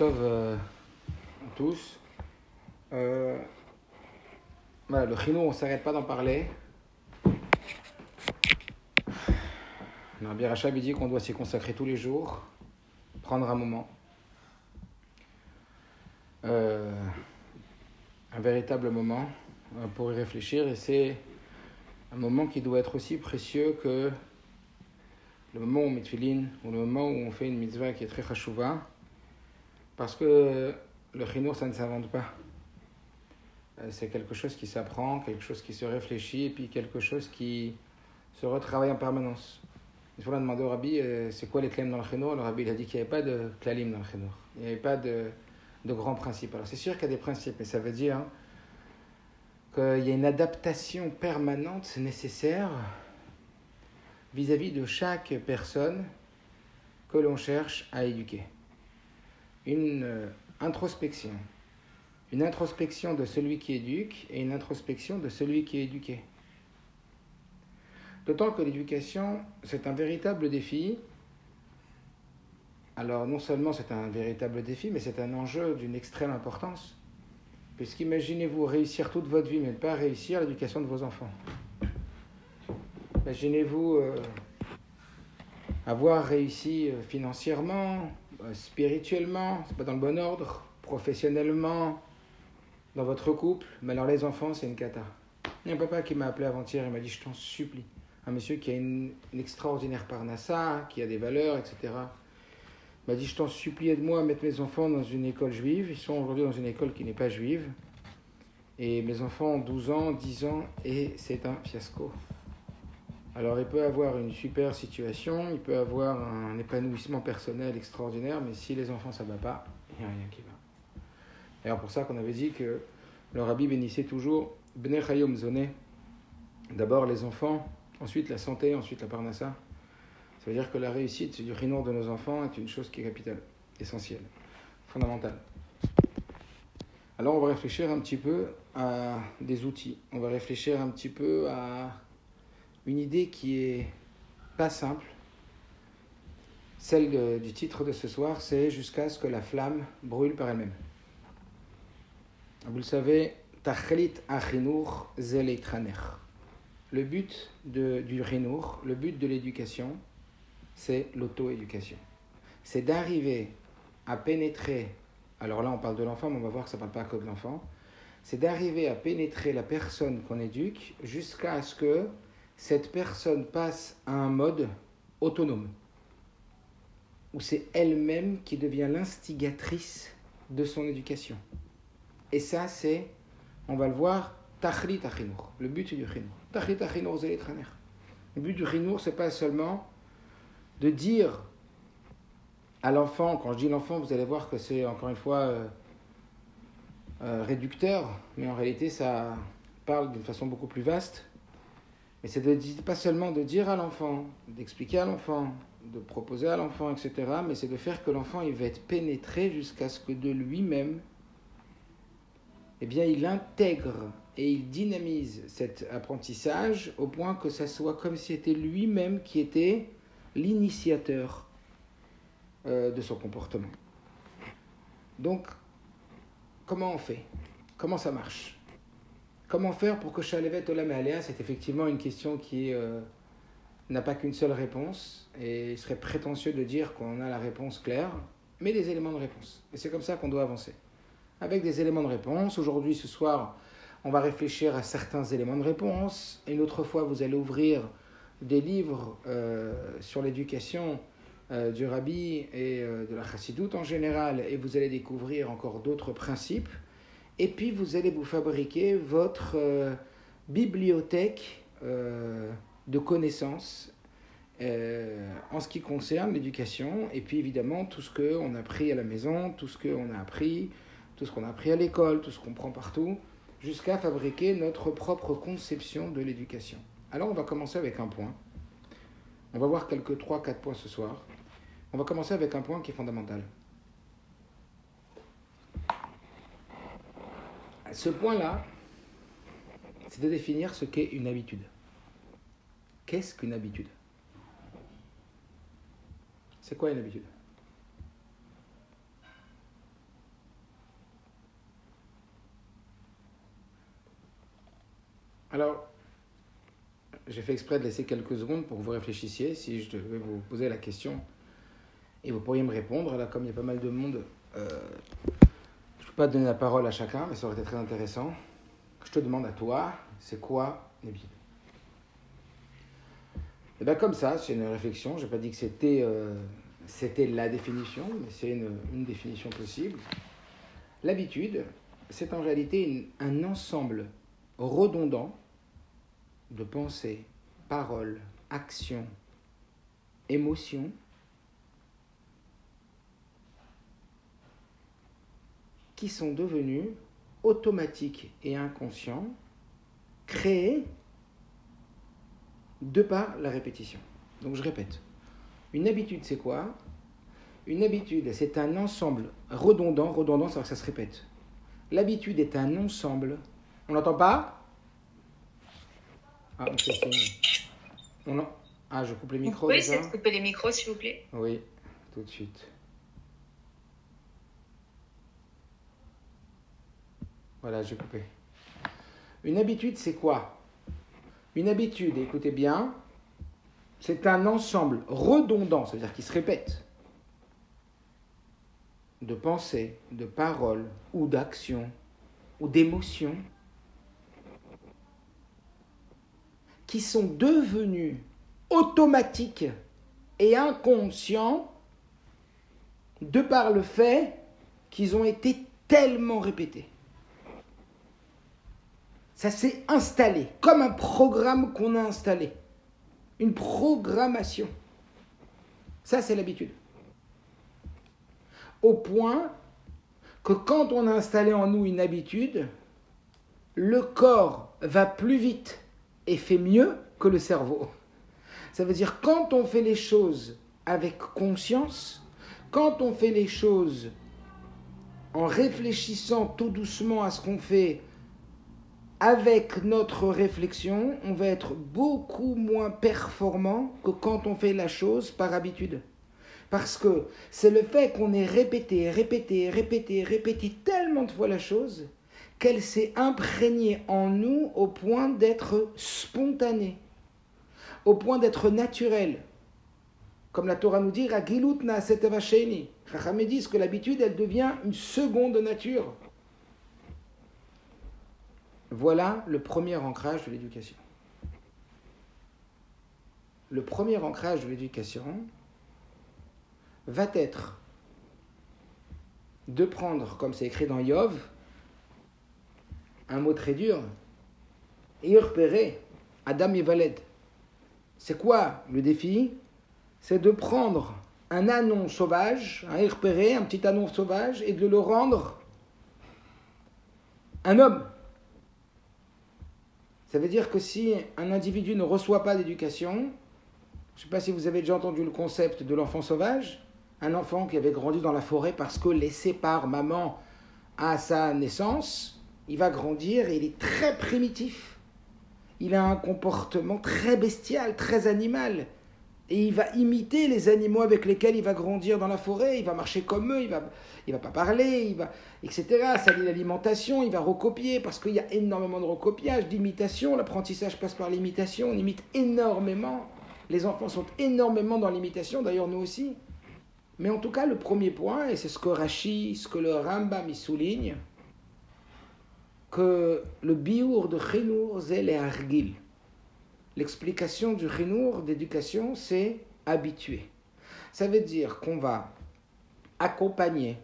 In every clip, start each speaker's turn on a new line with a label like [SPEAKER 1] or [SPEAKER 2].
[SPEAKER 1] Euh, tous. Euh, voilà, le chino, on ne s'arrête pas d'en parler. Le Rabbi Rachab dit qu'on doit s'y consacrer tous les jours, prendre un moment. Euh, un véritable moment pour y réfléchir et c'est un moment qui doit être aussi précieux que le moment où on met ou le moment où on fait une mitzvah qui est très chashouva, parce que le chinour, ça ne s'invente pas. Euh, C'est quelque chose qui s'apprend, quelque chose qui se réfléchit, et puis quelque chose qui se retravaille en permanence. Une fois, on a demandé au rabbi, euh, c'est quoi les claims dans le chinour Le rabbi il a dit qu'il n'y avait pas de klalim dans le chinour. Il n'y avait pas de, de grands principes. Alors c'est sûr qu'il y a des principes, mais ça veut dire qu'il y a une adaptation permanente nécessaire vis-à-vis de chaque personne que l'on cherche à éduquer. Une euh, introspection. Une introspection de celui qui éduque et une introspection de celui qui est éduqué. D'autant que l'éducation, c'est un véritable défi. Alors non seulement c'est un véritable défi, mais c'est un enjeu d'une extrême importance. Puisqu'imaginez-vous réussir toute votre vie, mais ne pas réussir l'éducation de vos enfants. Imaginez-vous euh, avoir réussi euh, financièrement, spirituellement, c'est pas dans le bon ordre, professionnellement, dans votre couple, mais alors les enfants, c'est une cata. Il y a un papa qui m'a appelé avant-hier, il m'a dit Je t'en supplie. Un monsieur qui a une, une extraordinaire parnassa, qui a des valeurs, etc. M'a dit Je t'en supplie, aide-moi à mettre mes enfants dans une école juive. Ils sont aujourd'hui dans une école qui n'est pas juive. Et mes enfants ont 12 ans, 10 ans, et c'est un fiasco. Alors il peut avoir une super situation, il peut avoir un épanouissement personnel extraordinaire, mais si les enfants ça va pas, il n'y a rien qui va. D'ailleurs pour ça qu'on avait dit que le rabbi bénissait toujours Bnei Chayom Zoné, d'abord les enfants, ensuite la santé, ensuite la parnassa. Ça veut dire que la réussite du rinour de nos enfants est une chose qui est capitale, essentielle, fondamentale. Alors on va réfléchir un petit peu à des outils, on va réfléchir un petit peu à une idée qui est pas simple. Celle de- du titre de ce soir, c'est Jusqu'à ce que la flamme brûle par elle-même. Vous le savez, Tachlit Achinour Zeleitraner. Le but de, du Rinour, le but de l'éducation, c'est l'auto-éducation. C'est d'arriver à pénétrer, alors là on parle de l'enfant, mais on va voir que ça ne parle pas que de l'enfant, c'est d'arriver à pénétrer la personne qu'on éduque jusqu'à ce que cette personne passe à un mode autonome, où c'est elle-même qui devient l'instigatrice de son éducation. Et ça, c'est, on va le voir, Tachlit Achinour, le but du Chinour. Achinour Zélitraner. Le but du Chinour, c'est pas seulement de dire à l'enfant, quand je dis l'enfant, vous allez voir que c'est encore une fois euh, euh, réducteur, mais en réalité, ça parle d'une façon beaucoup plus vaste. Mais c'est pas seulement de dire à l'enfant, d'expliquer à l'enfant, de proposer à l'enfant, etc., mais c'est de faire que l'enfant il va être pénétré jusqu'à ce que de lui-même, eh bien, il intègre et il dynamise cet apprentissage au point que ça soit comme si c'était lui-même qui était l'initiateur euh, de son comportement. Donc, comment on fait? Comment ça marche? Comment faire pour que Shalevet Olam et Aléa, c'est effectivement une question qui euh, n'a pas qu'une seule réponse, et il serait prétentieux de dire qu'on a la réponse claire, mais des éléments de réponse. Et c'est comme ça qu'on doit avancer. Avec des éléments de réponse, aujourd'hui, ce soir, on va réfléchir à certains éléments de réponse. Une autre fois, vous allez ouvrir des livres euh, sur l'éducation euh, du rabbi et de la chassidoute en général, et vous allez découvrir encore d'autres principes. Et puis vous allez vous fabriquer votre euh, bibliothèque euh, de connaissances euh, en ce qui concerne l'éducation, et puis évidemment tout ce qu'on a appris à la maison, tout ce qu'on a appris, tout ce qu'on a appris à l'école, tout ce qu'on prend partout, jusqu'à fabriquer notre propre conception de l'éducation. Alors on va commencer avec un point. On va voir quelques 3-4 points ce soir. On va commencer avec un point qui est fondamental. ce point-là, c'est de définir ce qu'est une habitude. Qu'est-ce qu'une habitude? C'est quoi une habitude? Alors, j'ai fait exprès de laisser quelques secondes pour que vous réfléchissiez si je devais vous poser la question. Et vous pourriez me répondre. Là, comme il y a pas mal de monde, euh, pas donner la parole à chacun, mais ça aurait été très intéressant. Je te demande à toi, c'est quoi l'habitude Et bien comme ça, c'est une réflexion. Je n'ai pas dit que c'était euh, c'était la définition, mais c'est une, une, définition possible. L'habitude, c'est en réalité un ensemble redondant de pensées, paroles, actions, émotions qui sont devenus automatiques et inconscients, créés de par la répétition. Donc je répète, une habitude c'est quoi? Une habitude c'est un ensemble redondant, redondant c'est que ça se répète. L'habitude est un ensemble, on n'entend pas? Ah, on on ah, je coupe les micros.
[SPEAKER 2] De couper les micros, s'il vous plaît?
[SPEAKER 1] Oui, tout de suite. Voilà, j'ai coupé. Une habitude, c'est quoi? Une habitude, écoutez bien, c'est un ensemble redondant, c'est-à-dire qui se répète, de pensées, de paroles ou d'actions ou d'émotions qui sont devenus automatiques et inconscients de par le fait qu'ils ont été tellement répétés. Ça s'est installé, comme un programme qu'on a installé. Une programmation. Ça, c'est l'habitude. Au point que quand on a installé en nous une habitude, le corps va plus vite et fait mieux que le cerveau. Ça veut dire quand on fait les choses avec conscience, quand on fait les choses en réfléchissant tout doucement à ce qu'on fait, avec notre réflexion, on va être beaucoup moins performant que quand on fait la chose par habitude. Parce que c'est le fait qu'on ait répété, répété, répété, répété tellement de fois la chose qu'elle s'est imprégnée en nous au point d'être spontanée, au point d'être naturelle. Comme la Torah nous dit, Ragilut na setavasheni. disent que l'habitude, elle devient une seconde nature. Voilà le premier ancrage de l'éducation. Le premier ancrage de l'éducation va être de prendre, comme c'est écrit dans Yov, un mot très dur. Repérer Adam et Valed. C'est quoi le défi? C'est de prendre un anon sauvage, un repérer, un petit anon sauvage, et de le rendre un homme. Ça veut dire que si un individu ne reçoit pas d'éducation, je ne sais pas si vous avez déjà entendu le concept de l'enfant sauvage, un enfant qui avait grandi dans la forêt parce que laissé par maman à sa naissance, il va grandir et il est très primitif. Il a un comportement très bestial, très animal. Et il va imiter les animaux avec lesquels il va grandir dans la forêt, il va marcher comme eux, il va, il va pas parler, il va, etc. Salir l'alimentation, il va recopier, parce qu'il y a énormément de recopiage, d'imitation, l'apprentissage passe par l'imitation, on imite énormément. Les enfants sont énormément dans l'imitation, d'ailleurs nous aussi. Mais en tout cas, le premier point, et c'est ce que Rashi, ce que le Rambam y souligne, que le biour de Chinour, c'est les. L'explication du Chinour d'éducation, c'est habituer. Ça veut dire qu'on va accompagner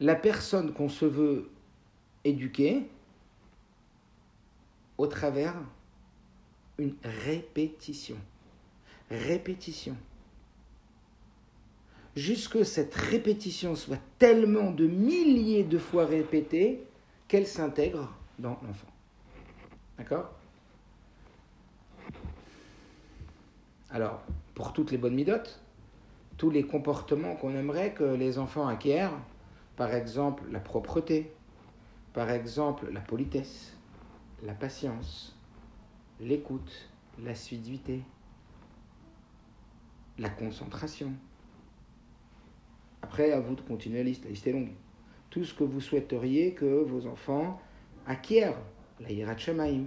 [SPEAKER 1] la personne qu'on se veut éduquer au travers une répétition. Répétition. Jusque cette répétition soit tellement de milliers de fois répétée qu'elle s'intègre dans l'enfant. D'accord? Alors, pour toutes les bonnes midotes, tous les comportements qu'on aimerait que les enfants acquièrent, par exemple la propreté, par exemple la politesse, la patience, l'écoute, l'assiduité, la concentration. Après, à vous de continuer la liste, la liste est longue tout ce que vous souhaiteriez que vos enfants acquièrent la hirat shamaim.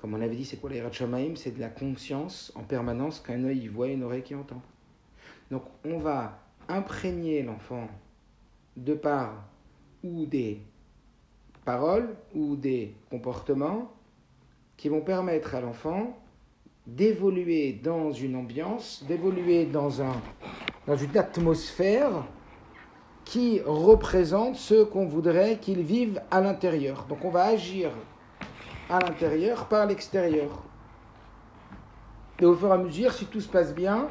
[SPEAKER 1] Comme on avait dit, c'est quoi la hirat shamaim C'est de la conscience en permanence qu'un œil voit et une oreille qui entend. Donc on va imprégner l'enfant de par ou des paroles ou des comportements qui vont permettre à l'enfant d'évoluer dans une ambiance, d'évoluer dans, un, dans une atmosphère qui représente ce qu'on voudrait qu'il vive à l'intérieur. Donc on va agir à l'intérieur par l'extérieur. Et au fur et à mesure, si tout se passe bien,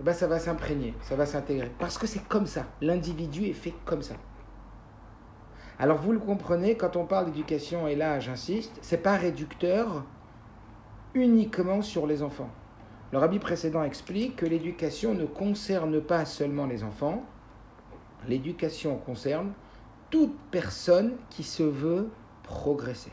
[SPEAKER 1] eh ben ça va s'imprégner, ça va s'intégrer. Parce que c'est comme ça. L'individu est fait comme ça. Alors vous le comprenez, quand on parle d'éducation, et là j'insiste, c'est pas réducteur uniquement sur les enfants. Le rabbi précédent explique que l'éducation ne concerne pas seulement les enfants, l'éducation concerne toute personne qui se veut progresser,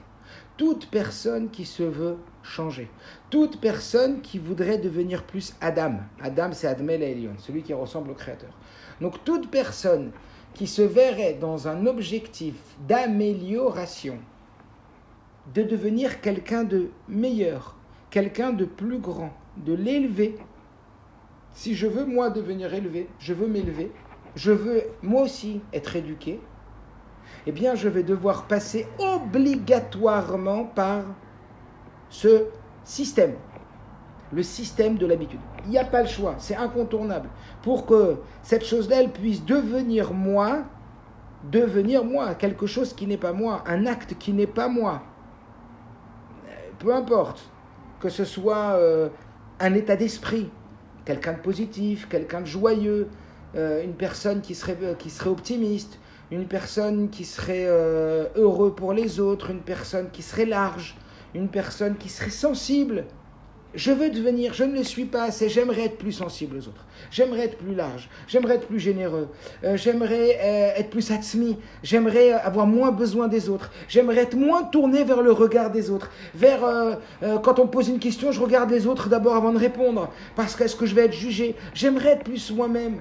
[SPEAKER 1] toute personne qui se veut changer, toute personne qui voudrait devenir plus Adam. Adam, c'est Admel Elion, celui qui ressemble au Créateur. Donc toute personne qui se verrait dans un objectif d'amélioration, de devenir quelqu'un de meilleur, quelqu'un de plus grand, de l'élever. Si je veux moi devenir élevé, je veux m'élever, je veux moi aussi être éduqué, eh bien je vais devoir passer obligatoirement par ce système, le système de l'habitude. Il n'y a pas le choix, c'est incontournable. Pour que cette chose-là, puisse devenir moi, devenir moi, quelque chose qui n'est pas moi, un acte qui n'est pas moi. Peu importe, que ce soit euh, un état d'esprit, quelqu'un de positif, quelqu'un de joyeux, euh, une personne qui serait, euh, qui serait optimiste, une personne qui serait heureux pour les autres, une personne qui serait large, une personne qui serait sensible. Je veux devenir, je ne le suis pas assez, j'aimerais être plus sensible aux autres, j'aimerais être plus large, j'aimerais être plus généreux, euh, j'aimerais euh, être plus atzmi, j'aimerais avoir moins besoin des autres, j'aimerais être moins tourné vers le regard des autres, vers euh, quand on pose une question, je regarde les autres d'abord avant de répondre, parce qu'est-ce que je vais être jugé, j'aimerais être plus moi-même.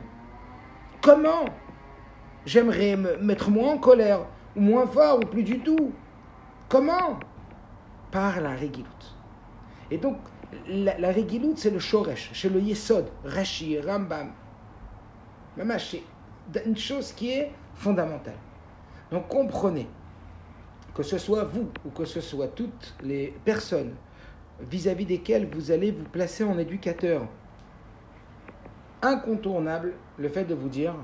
[SPEAKER 1] Comment? J'aimerais me mettre moins en colère, ou moins fort, ou plus du tout. Comment? Par la réguloute. Et donc, la, la c'est le shoresh, c'est le yesod, Rashi, Rambam. c'est une chose qui est fondamentale. Donc comprenez que ce soit vous ou que ce soit toutes les personnes vis-à-vis desquelles vous allez vous placer en éducateur, incontournable le fait de vous dire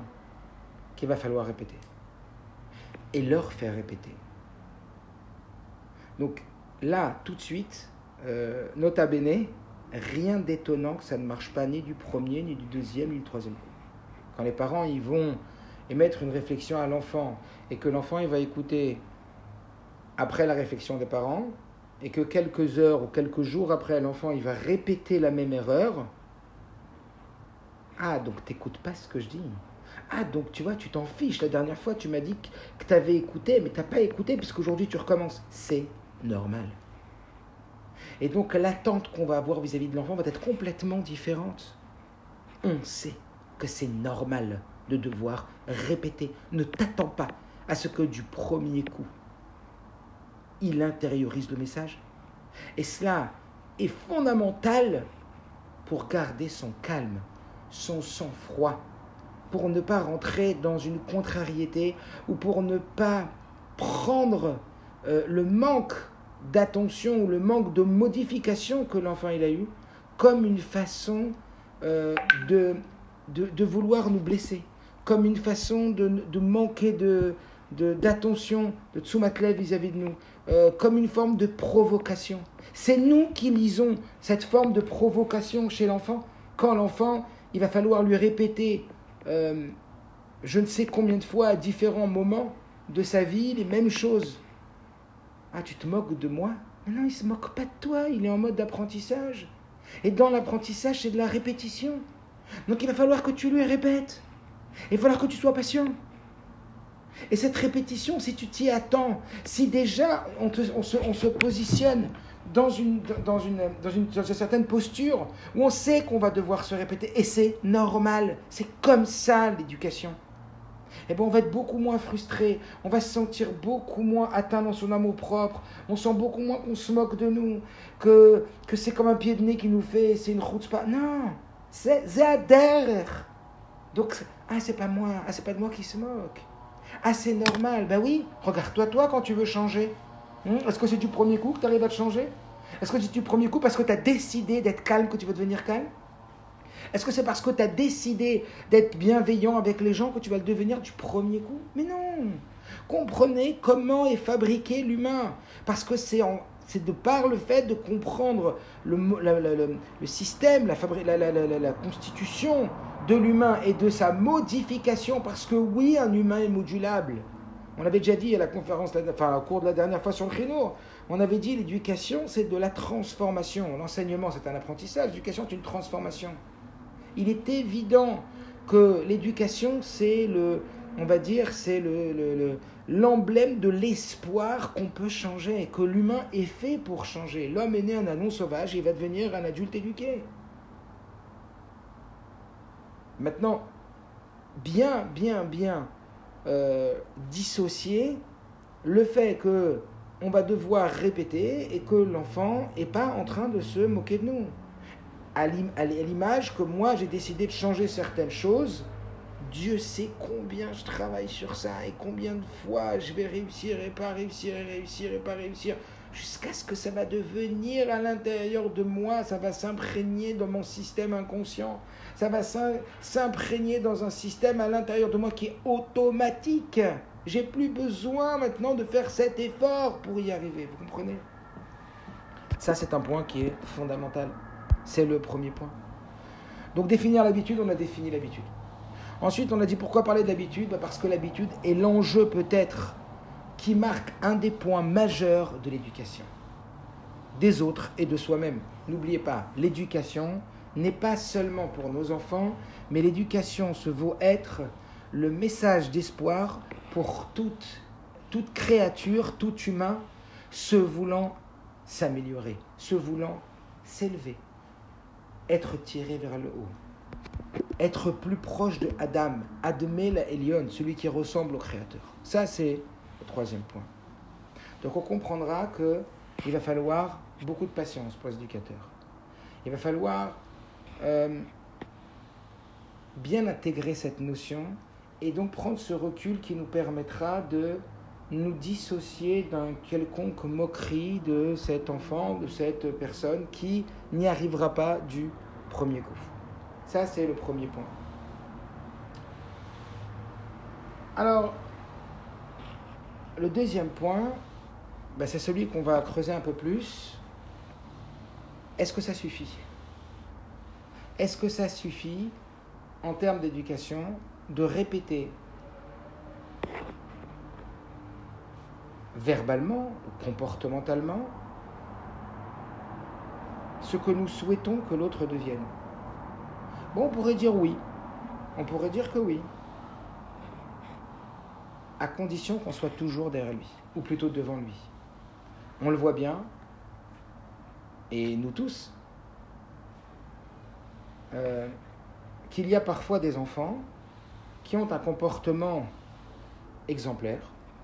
[SPEAKER 1] qu'il va falloir répéter et leur faire répéter. Donc là, tout de suite, euh, nota bene, rien d'étonnant que ça ne marche pas ni du premier, ni du deuxième, ni du troisième coup. Quand les parents ils vont émettre une réflexion à l'enfant et que l'enfant il va écouter après la réflexion des parents et que quelques heures ou quelques jours après l'enfant il va répéter la même erreur, ah donc t'écoutes pas ce que je dis. Ah donc tu vois tu t'en fiches. La dernière fois tu m'as dit que tu avais écouté mais t'as pas écouté puisqu'aujourd'hui tu recommences. C'est normal. Et donc l'attente qu'on va avoir vis-à-vis de l'enfant va être complètement différente. On sait que c'est normal de devoir répéter. Ne t'attends pas à ce que du premier coup, il intériorise le message. Et cela est fondamental pour garder son calme, son sang-froid, pour ne pas rentrer dans une contrariété ou pour ne pas prendre euh, le manque d'attention ou le manque de modification que l'enfant il a eu comme une façon euh, de, de, vouloir nous blesser, comme une façon de, de manquer de, d'attention, de tsumatlev vis-à-vis de nous, euh, comme une forme de provocation. C'est nous qui lisons cette forme de provocation chez l'enfant, quand l'enfant, il va falloir lui répéter euh, je ne sais combien de fois à différents moments de sa vie les mêmes choses. Ah, tu te moques de moi? Non, il ne se moque pas de toi, il est en mode d'apprentissage. Et dans l'apprentissage, c'est de la répétition. Donc il va falloir que tu lui répètes. Il va falloir que tu sois patient. Et cette répétition, si tu t'y attends, si déjà on, se, positionne dans une, dans, une, dans, une, dans une certaine posture où on sait qu'on va devoir se répéter, et c'est normal, c'est comme ça l'éducation. eh ben on va être beaucoup moins frustré, on va se sentir beaucoup moins atteint dans son amour propre, on sent beaucoup moins qu'on se moque de nous, que, que c'est comme un pied de nez qui nous fait, c'est une route pas. Non, c'est Zader. Donc, ah, c'est pas moi, ah, c'est pas de moi qui se moque. Ah, c'est normal. Ben oui, regarde-toi, toi, quand tu veux changer. Hmm, est-ce que c'est du premier coup que tu arrives à te changer? Est-ce que c'est du premier coup parce que tu as décidé d'être calme que tu veux devenir calme? Est-ce que c'est parce que tu as décidé d'être bienveillant avec les gens que tu vas le devenir du premier coup? Mais non! Comprenez comment est fabriqué l'humain. Parce que c'est de par le fait de comprendre le, système, la, constitution de l'humain et de sa modification, parce que oui, un humain est modulable. On l'avait déjà dit à la conférence, enfin au cours de la dernière fois sur le créneau, on avait dit l'éducation c'est de la transformation. L'enseignement c'est un apprentissage, l'éducation c'est une transformation. Il est évident que l'éducation c'est on va dire, c'est le, l'emblème de l'espoir qu'on peut changer et que l'humain est fait pour changer. L'homme est né un anon sauvage, il va devenir un adulte éduqué. Maintenant, bien, bien, bien euh, dissocier le fait que on va devoir répéter et que l'enfant n'est pas en train de se moquer de nous. À l'image que moi j'ai décidé de changer certaines choses, Dieu sait combien je travaille sur ça et combien de fois je vais réussir et pas réussir et réussir et pas réussir jusqu'à ce que ça va devenir à l'intérieur de moi, ça va s'imprégner dans mon système inconscient, ça va s'imprégner dans un système à l'intérieur de moi qui est automatique. J'ai plus besoin maintenant de faire cet effort pour y arriver, vous comprenez? Ça c'est un point qui est fondamental. C'est le premier point. Donc définir l'habitude, on a défini l'habitude. Ensuite, on a dit pourquoi parler de l'habitude? Bah, Parce que l'habitude est l'enjeu peut-être qui marque un des points majeurs de l'éducation, des autres et de soi-même. N'oubliez pas, l'éducation n'est pas seulement pour nos enfants, mais l'éducation se vaut être le message d'espoir pour toute, toute créature, tout humain se voulant s'améliorer, se voulant s'élever, être tiré vers le haut, être plus proche de Adam, Admé la Elion, celui qui ressemble au Créateur. Ça, c'est troisième point. Donc on comprendra qu'il va falloir beaucoup de patience pour les éducateurs. Il va falloir euh, bien intégrer cette notion et donc prendre ce recul qui nous permettra de nous dissocier d'un quelconque moquerie de cet enfant, de cette personne qui n'y arrivera pas du premier coup. Ça, c'est le premier point. Alors, le deuxième point, ben, c'est celui qu'on va creuser un peu plus. Est-ce que ça suffit? Est-ce que ça suffit, en termes d'éducation, de répéter verbalement ou comportementalement ce que nous souhaitons que l'autre devienne? Bon, on pourrait dire oui. On pourrait dire que oui à condition qu'on soit toujours derrière lui, ou plutôt devant lui. On le voit bien, et nous tous, euh, qu'il y a parfois des enfants qui ont un comportement exemplaire,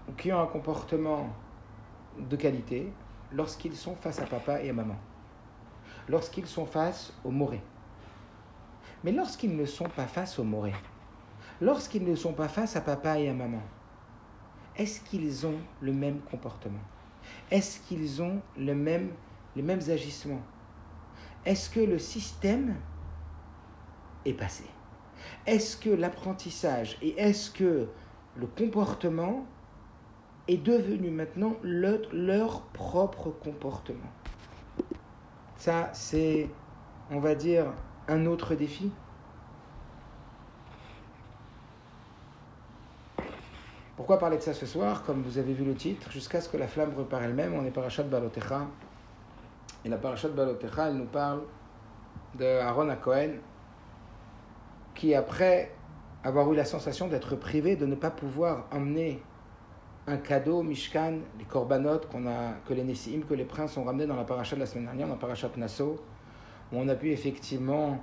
[SPEAKER 1] ou qui ont un comportement de qualité lorsqu'ils sont face à papa et à maman, lorsqu'ils sont face au moré. Mais lorsqu'ils ne sont pas face au moré, lorsqu'ils ne sont pas face à papa et à maman, est-ce qu'ils ont le même comportement? Est-ce qu'ils ont le même, les mêmes agissements? Est-ce que le système est passé Est-ce que l'apprentissage et est-ce que le comportement est devenu maintenant leur propre comportement? Ça, c'est, on va dire, un autre défi? Pourquoi parler de ça ce soir? Comme vous avez vu le titre, jusqu'à ce que la flamme repart elle-même, on est parachat Balotecha. Et la parachat Balotecha, elle nous parle de Aaron à Cohen, qui après avoir eu la sensation d'être privé, de ne pas pouvoir emmener un cadeau, Mishkan, les korbanot qu'on a, que les Nessim, que les princes ont ramené dans la parachat de la semaine dernière, dans la parachat Nassau, où on a pu effectivement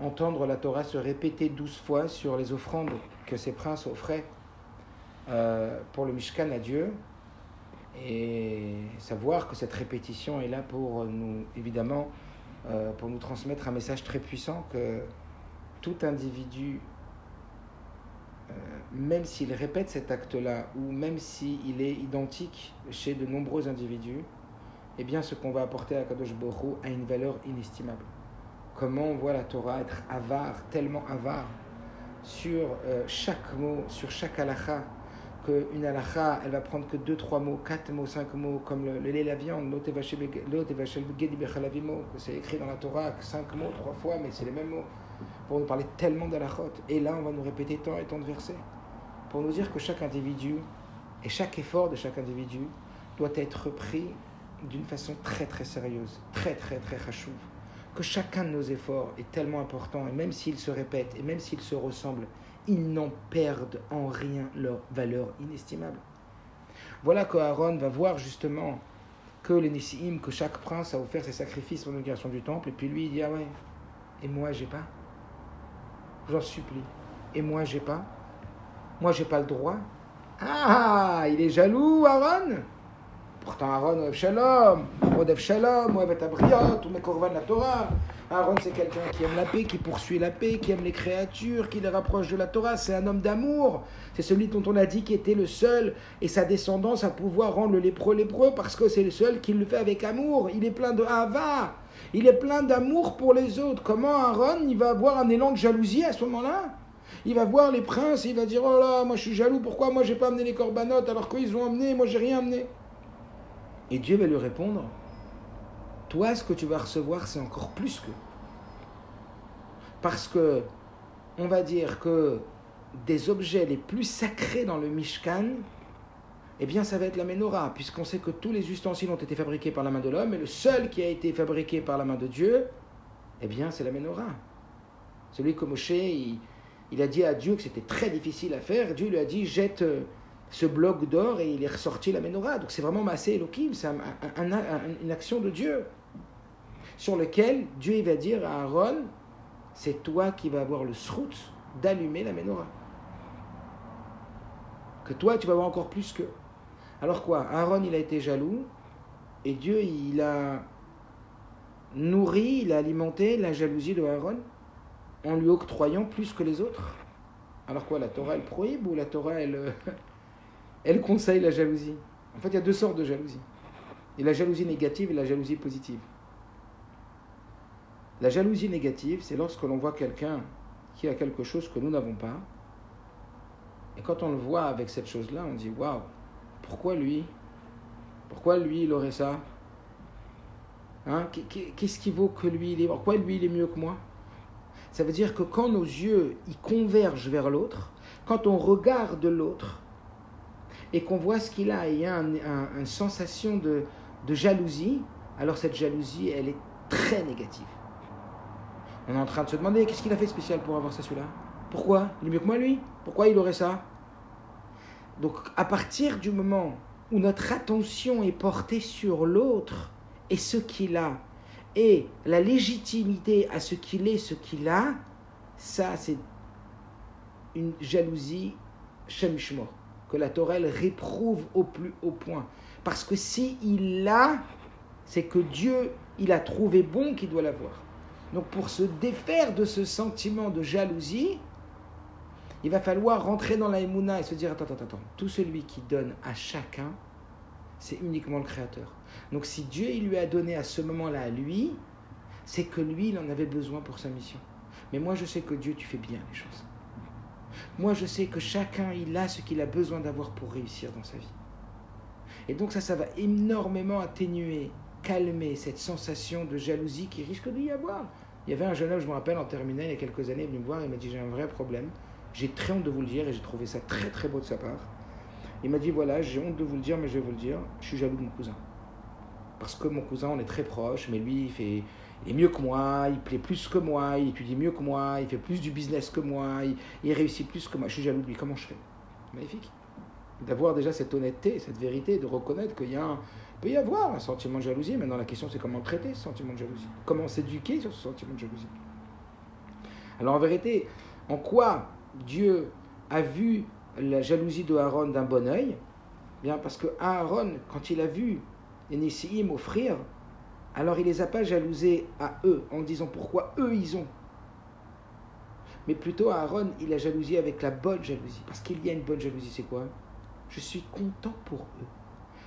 [SPEAKER 1] entendre la Torah se répéter douze fois sur les offrandes que ces princes offraient euh, pour le Mishkan à Dieu. Et savoir que cette répétition est là pour nous, évidemment, euh, pour nous transmettre un message très puissant que tout individu, euh, même s'il répète cet acte-là, ou même s'il est identique chez de nombreux individus, eh bien ce qu'on va apporter à Kadosh Borou a une valeur inestimable. Comment on voit la Torah être avare, tellement avare, sur euh, chaque mot, sur chaque halakha, qu'une halakha, elle va prendre que deux, trois mots, quatre mots, cinq mots, comme le, lait, la viande, c'est écrit dans la Torah, cinq mots, trois fois, mais c'est les mêmes mots, pour nous parler tellement d'halachot. Et là, on va nous répéter tant et tant de versets, pour nous dire que chaque individu, et chaque effort de chaque individu, doit être pris d'une façon très très sérieuse, très très très rachouve. Que chacun de nos efforts est tellement important, et même s'ils se répètent, et même s'ils se ressemblent, ils n'en perdent en rien leur valeur inestimable. Voilà que Aaron va voir justement que les Nissim, que chaque prince a offert ses sacrifices pour l'inauguration du temple, et puis lui il dit Ah ouais, et moi j'ai pas? J'en supplie. Et moi j'ai pas Moi j'ai pas le droit Ah, il est jaloux, Aaron Pourtant, Aaron shalom, oev shalom, oev abriot, ou la Torah. Aaron, c'est quelqu'un qui aime la paix, qui poursuit la paix, qui aime les créatures, qui les rapproche de la Torah. C'est un homme d'amour. C'est celui dont on a dit qu'il était le seul et sa descendance à pouvoir rendre le lépreux lépreux parce que c'est le seul qui le fait avec amour. Il est plein de hava. Il est plein d'amour pour les autres. Comment Aaron, il va avoir un élan de jalousie à ce moment-là? Il va voir les princes et il va dire Oh là, moi je suis jaloux, pourquoi moi j'ai pas amené les corbanotes alors qu'ils ont amené, moi j'ai rien amené et Dieu va lui répondre, toi, ce que tu vas recevoir, c'est encore plus que. Parce que, on va dire que des objets les plus sacrés dans le Mishkan, eh bien, ça va être la menorah, puisqu'on sait que tous les ustensiles ont été fabriqués par la main de l'homme, et le seul qui a été fabriqué par la main de Dieu, eh bien, c'est la menorah. Celui que Moshe, il, a dit à Dieu que c'était très difficile à faire. Dieu lui a dit, jette euh, ce bloc d'or et il est ressorti la menorah. Donc c'est vraiment Massé Elohim, c'est une action de Dieu sur lequel Dieu il va dire à Aaron, c'est toi qui vas avoir le srout d'allumer la menorah. Que toi tu vas avoir encore plus que. Alors quoi Aaron il a été jaloux et Dieu il a nourri, il a alimenté la jalousie de Aaron en lui octroyant plus que les autres. Alors quoi, la Torah elle prohibe ou la Torah elle, elle conseille la jalousie? En fait, il y a deux sortes de jalousie. Il y a la jalousie négative et la jalousie positive. La jalousie négative, c'est lorsque l'on voit quelqu'un qui a quelque chose que nous n'avons pas. Et quand on le voit avec cette chose-là, on dit Waouh, pourquoi lui? Pourquoi lui, il aurait ça? Hein? Qu'est-ce qui vaut que lui, il est Pourquoi lui, il est mieux que moi? Ça veut dire que quand nos yeux ils convergent vers l'autre, quand on regarde l'autre, et qu'on voit ce qu'il a et il y a une sensation de jalousie, alors cette jalousie, elle est très négative. On est en train de se demander qu'est-ce qu'il a fait spécial pour avoir ça celui-là? Pourquoi? Il est mieux que moi lui? Pourquoi il aurait ça? Donc à partir du moment où notre attention est portée sur l'autre et ce qu'il a, et la légitimité à ce qu'il est, ce qu'il a, ça c'est une jalousie shemishmor que la Torah réprouve au plus haut point. Parce que si il l'a, c'est que Dieu, il a trouvé bon qu'il doit l'avoir. Donc pour se défaire de ce sentiment de jalousie, il va falloir rentrer dans la et se dire attends, attends, attends, tout celui qui donne à chacun, c'est uniquement le Créateur. Donc si Dieu il lui a donné à ce moment-là à lui, c'est que lui, il en avait besoin pour sa mission. Mais moi, je sais que Dieu, tu fais bien les choses. Moi, je sais que chacun, il a ce qu'il a besoin d'avoir pour réussir dans sa vie. Et donc ça, ça va énormément atténuer, calmer cette sensation de jalousie qui risque d'y avoir. Il y avait un jeune homme, je me rappelle, en terminale, il y a quelques années, il venu me voir, il m'a dit, j'ai un vrai problème. J'ai très honte de vous le dire et j'ai trouvé ça très très beau de sa part. Il m'a dit, voilà, j'ai honte de vous le dire, mais je vais vous le dire, je suis jaloux de mon cousin. Parce que mon cousin, on est très proches, mais lui, il fait il est mieux que moi, il plaît plus que moi, il étudie mieux que moi, il fait plus du business que moi, il, réussit plus que moi. Je suis jaloux de lui. Comment je fais? Magnifique. D'avoir déjà cette honnêteté, cette vérité, de reconnaître qu'il y a peut y avoir un sentiment de jalousie. Maintenant, la question, c'est comment traiter ce sentiment de jalousie Comment s'éduquer sur ce sentiment de jalousie Alors, en vérité, en quoi Dieu a vu la jalousie de Aaron d'un bon oeil Bien parce que Aaron, quand il a vu les Nissim offrir, alors il les a pas jalousés à eux en disant pourquoi eux ils ont. Mais plutôt Aaron, il a jalousie avec la bonne jalousie. Parce qu'il y a une bonne jalousie, c'est quoi? Je suis content pour eux.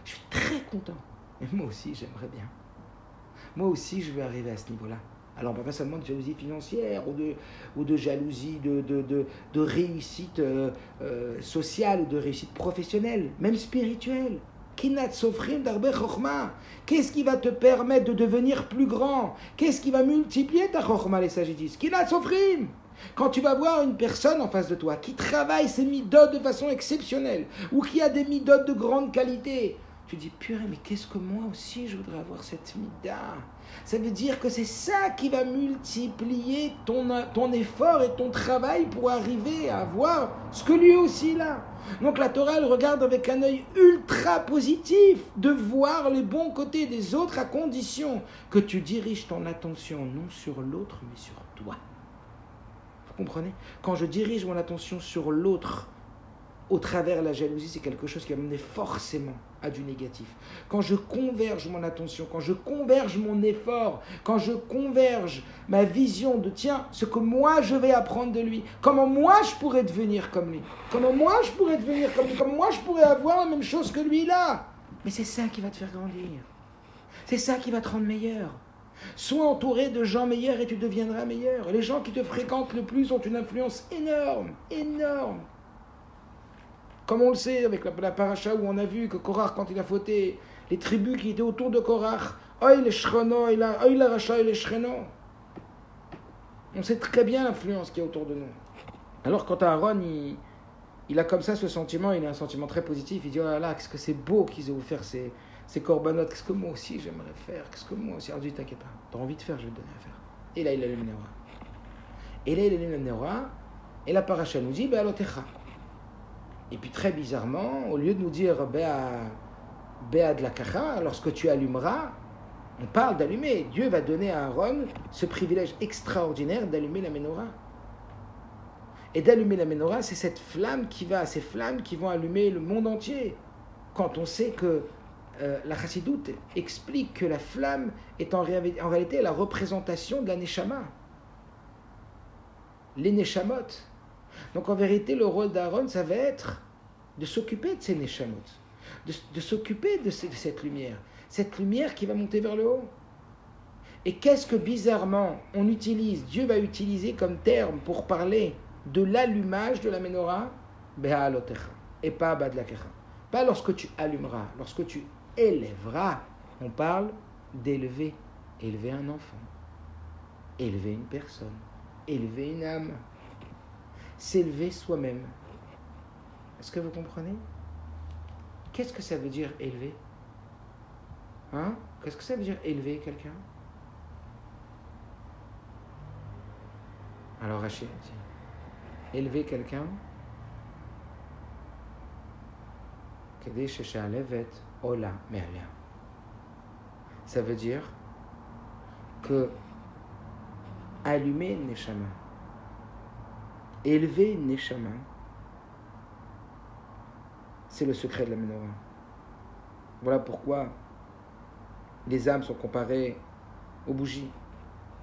[SPEAKER 1] Je suis très content. Moi aussi, j'aimerais bien. Moi aussi, je veux arriver à ce niveau-là. Alors, pas seulement de jalousie financière ou de, ou de jalousie de, de, de, réussite euh, euh, sociale ou de réussite professionnelle, même spirituelle. Qu'est-ce qui va te permettre de devenir plus grand? Qu'est-ce qui va multiplier ta chokma, les disent Quand tu vas voir une personne en face de toi qui travaille ses midotes de façon exceptionnelle ou qui a des midotes de grande qualité, tu dis, purée, mais qu'est-ce que moi aussi je voudrais avoir cette mida Ça veut dire que c'est ça qui va multiplier ton, ton effort et ton travail pour arriver à avoir ce que lui aussi a. Donc la Torah, elle regarde avec un œil ultra positif de voir les bons côtés des autres à condition que tu diriges ton attention non sur l'autre, mais sur toi. Vous comprenez? Quand je dirige mon attention sur l'autre, au travers de la jalousie, c'est quelque chose qui va mener forcément à du négatif. Quand je converge mon attention, quand je converge mon effort, quand je converge ma vision de tiens, ce que moi je vais apprendre de lui, comment moi je pourrais devenir comme lui, comment moi je pourrais devenir comme lui, comment moi je pourrais avoir la même chose que lui là. Mais c'est ça qui va te faire grandir. C'est ça qui va te rendre meilleur. Sois entouré de gens meilleurs et tu deviendras meilleur. Les gens qui te fréquentent le plus ont une influence énorme, énorme. Comme on le sait avec la, paracha où on a vu que Korach, quand il a fauté, les tribus qui étaient autour de Korach, Oy les Racha, les On sait très bien l'influence qui est autour de nous. Alors quand Aaron, il, il, a comme ça ce sentiment, il a un sentiment très positif, il dit, oh là là, qu'est-ce que c'est beau qu'ils aient offert ces, ces corbanotes, qu'est-ce que moi aussi j'aimerais faire, qu'est-ce que moi aussi, alors dis, t'inquiète pas, t'as envie de faire, je vais te donner à faire. Et là, il allume le Et là, il allume le et la paracha nous dit, ben, et puis très bizarrement, au lieu de nous dire Béa de la Kacha, lorsque tu allumeras, on parle d'allumer. Dieu va donner à Aaron ce privilège extraordinaire d'allumer la menorah. Et d'allumer la menorah, c'est cette flamme qui va, ces flammes qui vont allumer le monde entier. Quand on sait que euh, la chassidoute explique que la flamme est en, en réalité la représentation de la neshama. Les neshamot. Donc en vérité, le rôle d'Aaron, ça va être de s'occuper de ces neshamot, de, s'occuper de, cette lumière, cette lumière qui va monter vers le haut. Et qu'est-ce que bizarrement on utilise, Dieu va utiliser comme terme pour parler de l'allumage de la menorah? Et pas Badlakecha. Pas lorsque tu allumeras, lorsque tu élèveras, on parle d'élever, élever un enfant, élever une personne, élever une âme s'élever soi-même. Est-ce que vous comprenez? Qu'est-ce que ça veut dire élever? Hein? Qu'est-ce que ça veut dire élever quelqu'un? Alors Rachid élever quelqu'un? Ça veut dire que allumer une neshama Élever Neshama, c'est le secret de la menorah. Voilà pourquoi les âmes sont comparées aux bougies.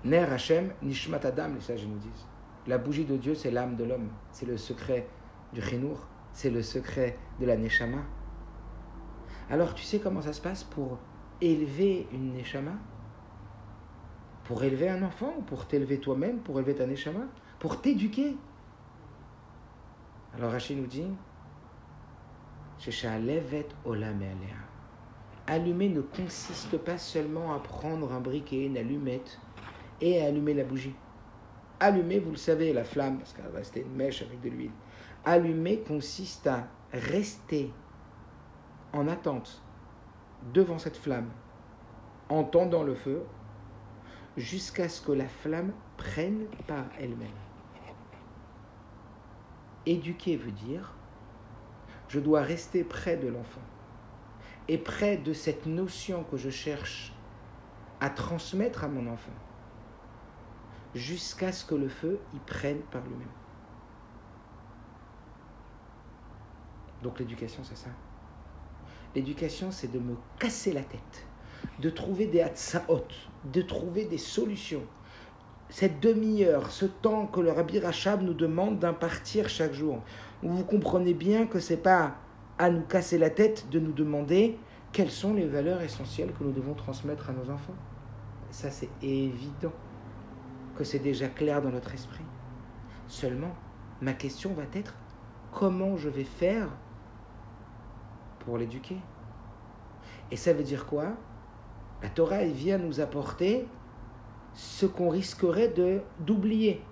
[SPEAKER 1] Ner Hashem, Nishmat Adam, les sages nous disent. La bougie de Dieu, c'est l'âme de l'homme. C'est le secret du Chinour. C'est le secret de la Neshama. Alors, tu sais comment ça se passe pour élever une Neshama Pour élever un enfant ou pour t'élever toi-même, pour élever ta Neshama Pour t'éduquer? Alors Rachid nous dit Allumer ne consiste pas seulement à prendre un briquet, une allumette et à allumer la bougie. Allumer, vous le savez, la flamme, parce qu'elle va rester une mèche avec de l'huile. Allumer consiste à rester en attente devant cette flamme, en tendant le feu, jusqu'à ce que la flamme prenne par elle-même. Éduquer veut dire, je dois rester près de l'enfant et près de cette notion que je cherche à transmettre à mon enfant jusqu'à ce que le feu y prenne par lui-même. Donc l'éducation, c'est ça. L'éducation, c'est de me casser la tête, de trouver des hatsaot, de trouver des solutions. Cette demi-heure, ce temps que le Rabbi Rachab nous demande d'impartir chaque jour, vous comprenez bien que c'est pas à nous casser la tête de nous demander quelles sont les valeurs essentielles que nous devons transmettre à nos enfants. Ça, c'est évident que c'est déjà clair dans notre esprit. Seulement, ma question va être comment je vais faire pour l'éduquer? Et ça veut dire quoi? La Torah, elle vient nous apporter ce qu'on risquerait de d'oublier.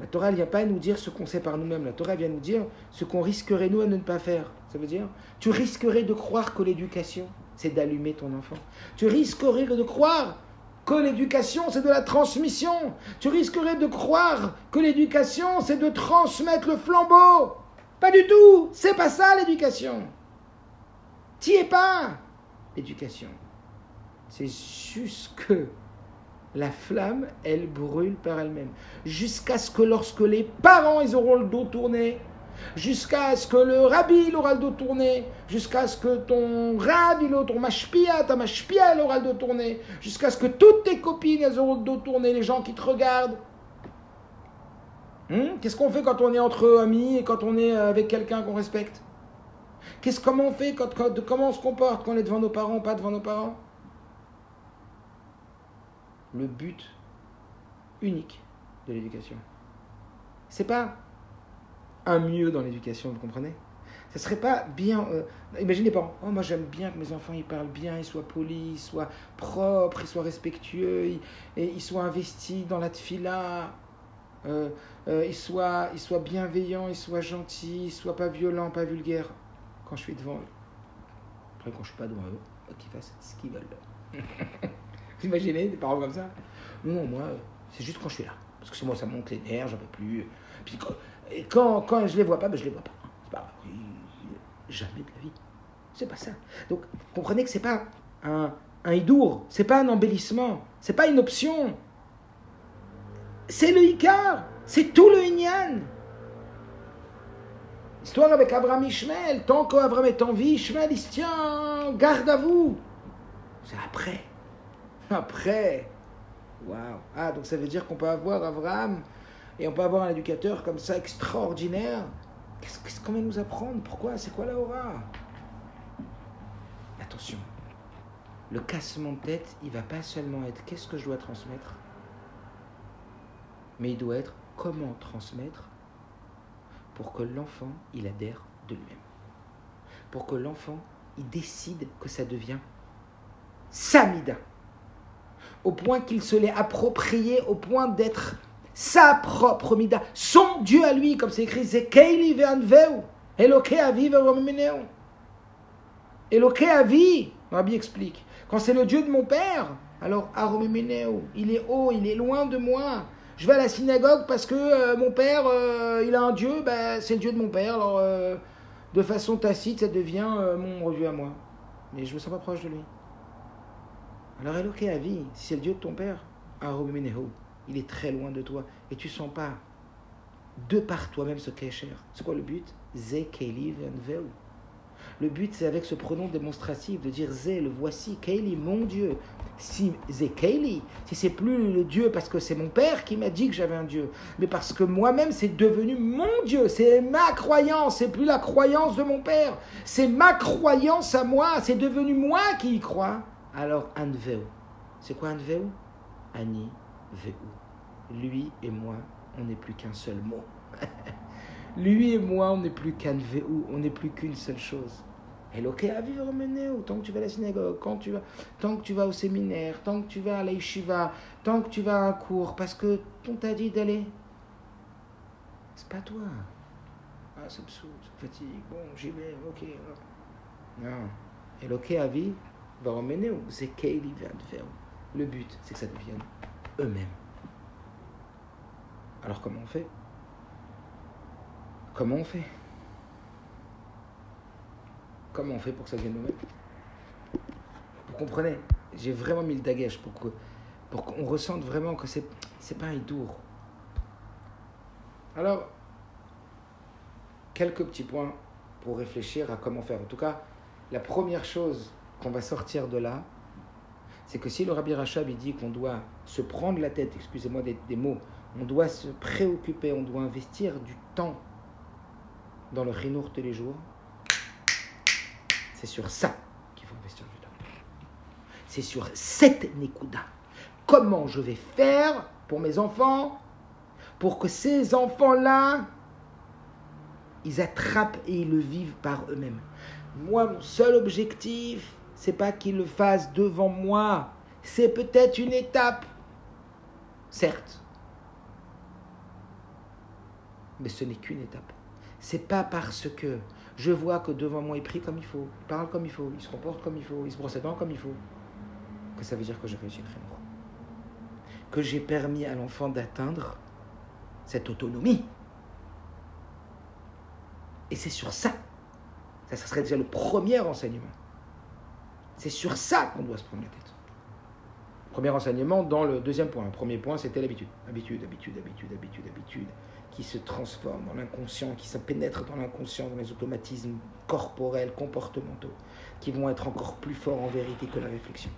[SPEAKER 1] La Torah ne vient pas nous dire ce qu'on sait par nous-mêmes. La Torah vient nous dire ce qu'on risquerait nous à ne pas faire. Ça veut dire, tu risquerais de croire que l'éducation, c'est d'allumer ton enfant. Tu risquerais de croire que l'éducation, c'est de la transmission. Tu risquerais de croire que l'éducation, c'est de transmettre le flambeau. Pas du tout. C'est pas ça l'éducation. T'y es pas. L'éducation. C'est juste que la flamme, elle brûle par elle-même. Jusqu'à ce que lorsque les parents, ils auront le dos tourné, jusqu'à ce que le rabbi, il aura le dos tourné, jusqu'à ce que ton rab, il aura ton mashpia, ta mashpia, elle aura le dos tourné, jusqu'à ce que toutes tes copines, elles auront le dos tourné, les gens qui te regardent. Hmm? Qu'est-ce qu'on fait quand on est entre amis et quand on est avec quelqu'un qu'on respecte? Qu'est-ce comment on fait quand, comment se comporte quand on est devant nos parents, pas devant nos parents? Le but unique de l'éducation. C'est pas un mieux dans l'éducation, vous comprenez? Ça serait pas bien. Euh, imaginez pas, oh, moi j'aime bien que mes enfants ils parlent bien, ils soient polis, ils soient propres, ils soient respectueux, ils, et ils soient investis dans la tfila, euh, euh, ils, soient, ils soient bienveillants, ils soient gentils, ils soient pas violents, pas vulgaires. Quand je suis devant eux. Après, quand je suis pas devant eux, qu'ils fassent ce qu'ils veulent. vous imaginez des parents comme ça? Non, moi, c'est juste quand je suis là. Parce que moi, ça monte les nerfs, j'en peux plus. Puis quand, et quand, quand je les vois pas, ben je les vois pas. C'est pas jamais de la vie. C'est pas ça. Donc, comprenez que c'est pas un, un idour, c'est pas un embellissement, c'est pas une option. C'est le Icar, c'est tout le Inyan. Histoire avec Abraham Ishmael, tant qu'Abraham est en vie, Ishmael il se tient, garde à vous. C'est après. Après. Waouh. Ah, donc ça veut dire qu'on peut avoir Abraham et on peut avoir un éducateur comme ça extraordinaire. Qu'est-ce qu'on va nous apprendre Pourquoi? C'est quoi la aura Attention, le cassement de tête, il va pas seulement être qu'est-ce que je dois transmettre, mais il doit être comment transmettre pour que l'enfant, il adhère de lui-même. Pour que l'enfant, il décide que ça devient Samida. Au point qu'il se l'est approprié, au point d'être sa propre mida, son Dieu à lui, comme c'est écrit, ve'anveu, Eloke avi Rabbi explique, quand c'est le Dieu de mon père, alors aromimeneu, il est haut, il est loin de moi. Je vais à la synagogue parce que euh, mon père, euh, il a un Dieu, ben, c'est le Dieu de mon père, alors euh, de façon tacite, ça devient mon Dieu à moi. Mais je me sens pas proche de lui. Alors Eloke avi, si c'est le Dieu de ton père, il est très loin de toi. Et tu sens pas de par toi-même ce qu'est cher. C'est quoi le but? Le but, c'est avec ce pronom démonstratif de dire Zé, le voici, Keili, mon Dieu. Si Zé Keili, si c'est plus le Dieu parce que c'est mon père qui m'a dit que j'avais un Dieu, mais parce que moi-même c'est devenu mon Dieu, c'est ma croyance, c'est plus la croyance de mon père, c'est ma croyance à moi, c'est devenu moi qui y crois. Alors, Anveu. C'est quoi Anveu Ani Veu lui et moi, on n'est plus qu'un seul mot. lui et moi, on n'est plus qu'un Veu, on n'est plus qu'une seule chose. Ok à vivre tant que tu vas à la synagogue, quand tu vas, tant que tu vas au séminaire, tant que tu vas à la tant que tu vas à un cours, parce que on t'a dit d'aller. C'est pas toi. Ah, ça me saoule, ça bon, j'y vais, ok. Non. Ok à vivre, va emmener c'est faire. Le but, c'est que ça devienne eux-mêmes. Alors comment on fait? Comment on fait? Comment on fait pour que ça vienne nous-mêmes? Vous comprenez? J'ai vraiment mis le dagage pour que pour qu'on ressente vraiment que c'est c'est pas un idour. Alors quelques petits points pour réfléchir à comment faire. En tout cas, la première chose qu'on va sortir de là, c'est que si le Rabbi Rachab dit qu'on doit se prendre la tête, excusez-moi des, des, mots, on doit se préoccuper, on doit investir du temps dans le chinour tous les jours, c'est sur ça qu'il faut investir du temps. C'est sur cette nekuda. Comment je vais faire pour mes enfants, pour que ces enfants-là, ils attrapent et ils le vivent par eux-mêmes. Moi, mon seul objectif, c'est pas qu'ils le fassent devant moi. C'est peut-être une étape, certes, mais ce n'est qu'une étape. C'est pas parce que je vois que devant moi il prie comme il faut, il parle comme il faut, il se comporte comme il faut, il se brosse les dents comme il faut, que ça veut dire que j'ai réussi. Que j'ai permis à l'enfant d'atteindre cette autonomie. Et c'est sur ça. Ça, ça serait déjà le premier enseignement. C'est sur ça qu'on doit se prendre la tête. Premier enseignement dans le deuxième point. Le premier point, c'était l'habitude. Habitude, habitude, habitude, habitude, habitude, qui se transforme dans l'inconscient, qui se pénètre dans l'inconscient, dans les automatismes corporels, comportementaux, qui vont être encore plus forts en vérité que la réflexion.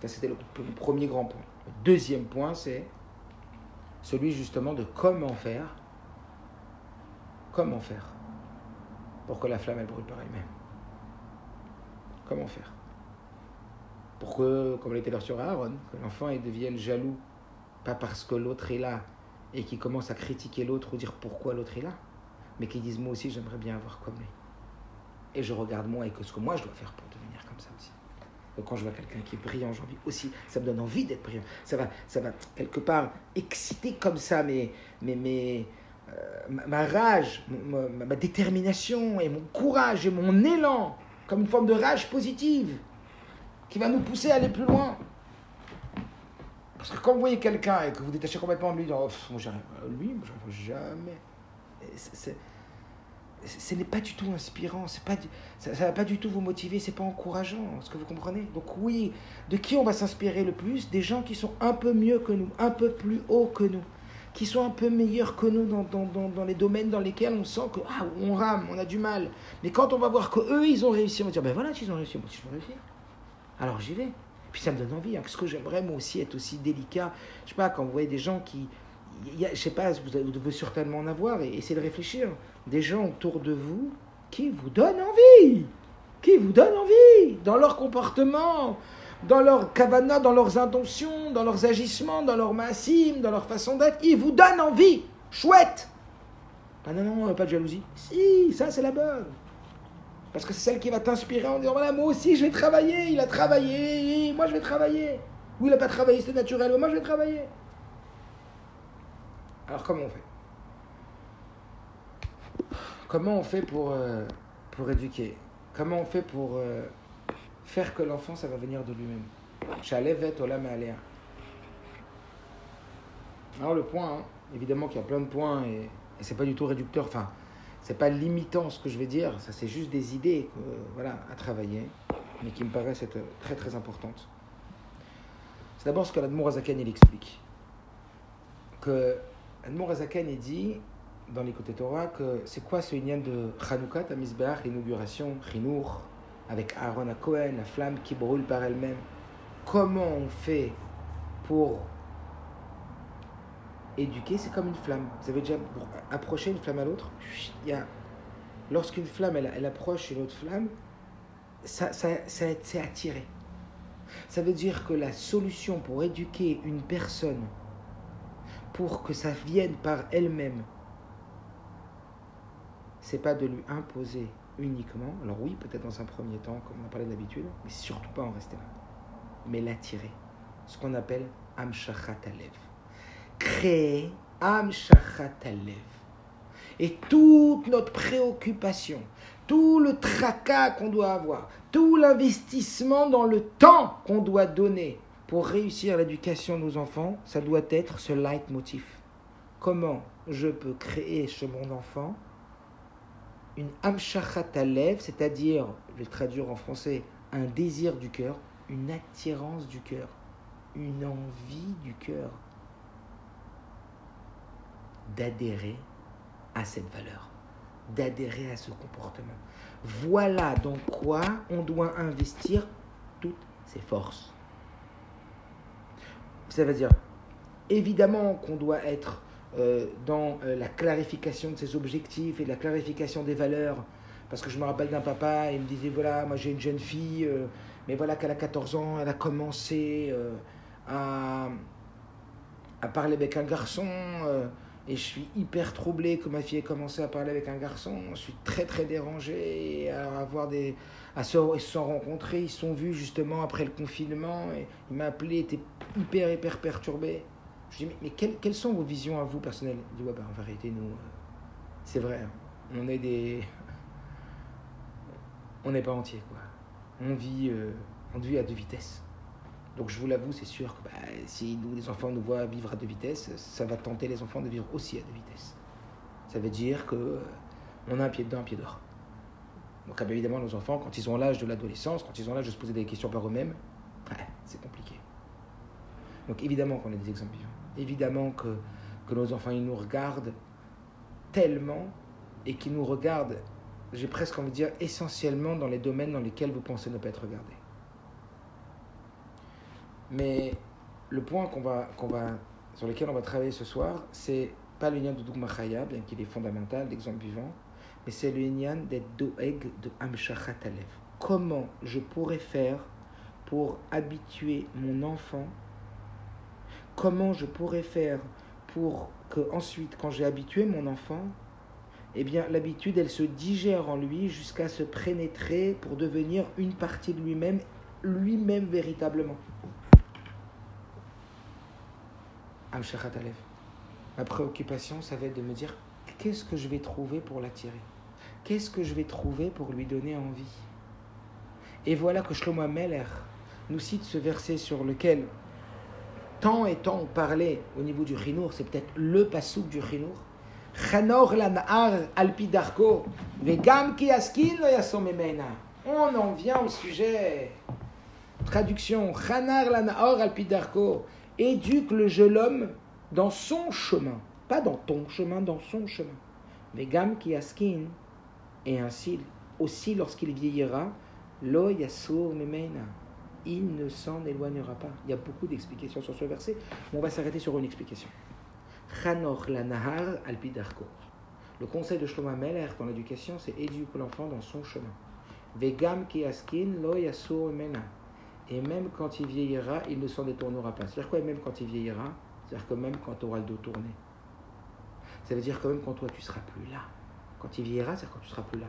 [SPEAKER 1] Ça, c'était le, premier grand point. Le deuxième point, c'est celui justement de comment faire. Comment faire pour que la flamme elle brûle par elle-même. Comment faire? Pour que, comme l'était leur sur Aaron, que l'enfant devienne jaloux, pas parce que l'autre est là et qu'il commence à critiquer l'autre ou dire pourquoi l'autre est là, mais qu'il dise moi aussi j'aimerais bien avoir comme lui. Et je regarde moi et que ce que moi je dois faire pour devenir comme ça aussi. Donc quand je vois quelqu'un qui est brillant, j'ai envie aussi, ça me donne envie d'être brillant. Ça va, ça va quelque part exciter comme ça mes, mes, mes, euh, ma, rage, ma, détermination et mon courage et mon élan, comme une forme de rage positive qui va nous pousser à aller plus loin. Parce que quand vous voyez quelqu'un et que vous détachez complètement de lui, oh, j'arrive à lui, j'arrive jamais. C'est, ce n'est pas du tout inspirant, pas du, ça ne va pas du tout vous motiver, c'est pas encourageant, est-ce que vous comprenez? Donc oui, de qui on va s'inspirer le plus? Des gens qui sont un peu mieux que nous, un peu plus haut que nous, qui sont un peu meilleurs que nous dans, les domaines dans lesquels on sent que ah, on rame, on a du mal. Mais quand on va voir que eux ils ont réussi, on va dire ben voilà, ils ont réussi, moi aussi je. Alors j'y vais. Puis ça me donne envie, hein, parce que j'aimerais moi aussi être aussi délicat. Je sais pas, quand vous voyez des gens qui, y a, je sais pas, vous, devez certainement en avoir, et essayez de réfléchir. Des gens autour de vous qui vous donnent envie, qui vous donnent envie dans leur comportement, dans leur kavana, dans leurs intentions, dans leurs agissements, dans leur massim, dans leur façon d'être. Ils vous donnent envie. Chouette. Ah non, non, pas de jalousie. Si, ça c'est la bonne. Parce que c'est celle qui va t'inspirer en disant voilà, moi aussi je vais travailler. Il a travaillé, moi je vais travailler. Oui, il n'a pas travaillé, c'est naturel, moi je vais travailler. Alors comment on fait? Comment on fait pour, euh, pour éduquer? Comment on fait pour euh, faire que l'enfant, ça va venir de lui-même aléa. Alors le point, hein, évidemment qu'il y a plein de points et, et c'est pas du tout réducteur, enfin, c'est pas limitant ce que je vais dire, ça c'est juste des idées voilà, à travailler, mais qui me paraissent être très très importantes. C'est d'abord ce que l'Admour Azaken il explique. Que l'Admour Azaken il dit dans l'écoute Torah que c'est quoi ce lien de Hanouka, Tamizbeach, l'inauguration, Chinour, avec Aaron à Cohen, la flamme qui brûle par elle-même. Comment on fait pour éduquer C'est comme une flamme. Vous avez déjà approché une flamme à l'autre. Lorsqu'une flamme, elle, elle, approche une autre flamme, ça, ça, ça c'est attiré. Ça veut dire que la solution pour éduquer une personne, pour que ça vienne par elle-même, c'est pas de lui imposer uniquement, alors oui, peut-être dans un premier temps, comme on a parlé d'habitude, mais surtout pas en rester là, mais l'attirer. Ce qu'on appelle Amshachat Alev. Créer Amshachat Alev. Et toute notre préoccupation, tout le tracas qu'on doit avoir, tout l'investissement dans le temps qu'on doit donner pour réussir l'éducation de nos enfants, ça doit être ce leitmotiv. Comment je peux créer chez mon enfant une amshachat c'est-à-dire, je vais traduire en français, un désir du cœur, une attirance du cœur, une envie du cœur d'adhérer à cette valeur, d'adhérer à ce comportement. Voilà dans quoi on doit investir toutes ses forces. Ça veut dire, évidemment qu'on doit être dans euh, la clarification de ses objectifs et la clarification des valeurs. Parce que je me rappelle d'un papa, il me disait, voilà, moi j'ai une jeune fille, euh, mais voilà qu'elle a 14 ans, elle a commencé à, à parler avec un garçon et je suis hyper troublé que ma fille ait commencé à parler avec un garçon. Je suis très très dérangé. À avoir des, à se, ils se sont rencontrés, ils se sont vus justement après le confinement. Et il m'a appelé, il était hyper hyper perturbé. Je dis mais, quelles, sont vos visions à vous personnelles? Il dit ouais ben en vérité nous, euh, c'est vrai, hein. on est des, on n'est pas entier quoi. On vit, euh, on vit à deux vitesses. Donc je vous l'avoue, c'est sûr que bah, si nous, les enfants nous voient vivre à deux vitesses, ça va tenter les enfants de vivre aussi à deux vitesses. Ça veut dire que euh, on a un pied dedans, un pied dehors. Donc évidemment, nos enfants, quand ils ont l'âge de l'adolescence, quand ils ont l'âge de se poser des questions par eux-mêmes, c'est compliqué. Donc évidemment qu'on a des exemples vivants. Évidemment que, que nos enfants, ils nous regardent tellement et qu'ils nous regardent, j'ai presque envie de dire, essentiellement dans les domaines dans lesquels vous pensez ne pas être regardés. Mais le point qu'on va, va, sur lequel on va travailler ce soir, c'est pas le lien de Dougma Chaya, bien qu'il est fondamental, l'exemple vivant, mais c'est le lien d'être doeg de Amshachat Alev. Comment je pourrais faire pour habituer mon enfant Comment je pourrais faire pour que ensuite, quand j'ai habitué mon enfant, eh bien, l'habitude, elle se digère en lui jusqu'à se pénétrer pour devenir une partie de lui-même, lui-même véritablement. Ma préoccupation, ça va être de me dire qu'est-ce que je vais trouver pour l'attirer? Qu'est-ce que je vais trouver pour lui donner envie? Et voilà que Shlomo Meller nous cite ce verset sur lequel tant et tant parlait au niveau du Chinour, c'est peut-être le pasouk du Chinour. Chanor lan'ar alpi darko, vegam ki askin On en vient au sujet. Traduction. Chanar lan'ar alpi darko éduque le jeune homme dans son chemin, pas dans ton chemin, dans son chemin. Mais Gam qui askin, et ainsi aussi lorsqu'il vieillira, lo yasur memena, il ne s'en éloignera pas. Il y a beaucoup d'explications sur ce verset, mais on va s'arrêter sur une explication. Le conseil de Shlomo Meller dans l'éducation, c'est éduquer l'enfant dans son chemin. Vegam ki askin lo memena et même quand il vieillira, il ne s'en détournera pas. C'est-à-dire quoi, même quand il vieillira? C'est-à-dire que même quand tu auras le dos tourné. Ça veut dire que même quand toi, tu seras plus là. Quand il vieillira, c'est-à-dire quand tu seras plus là.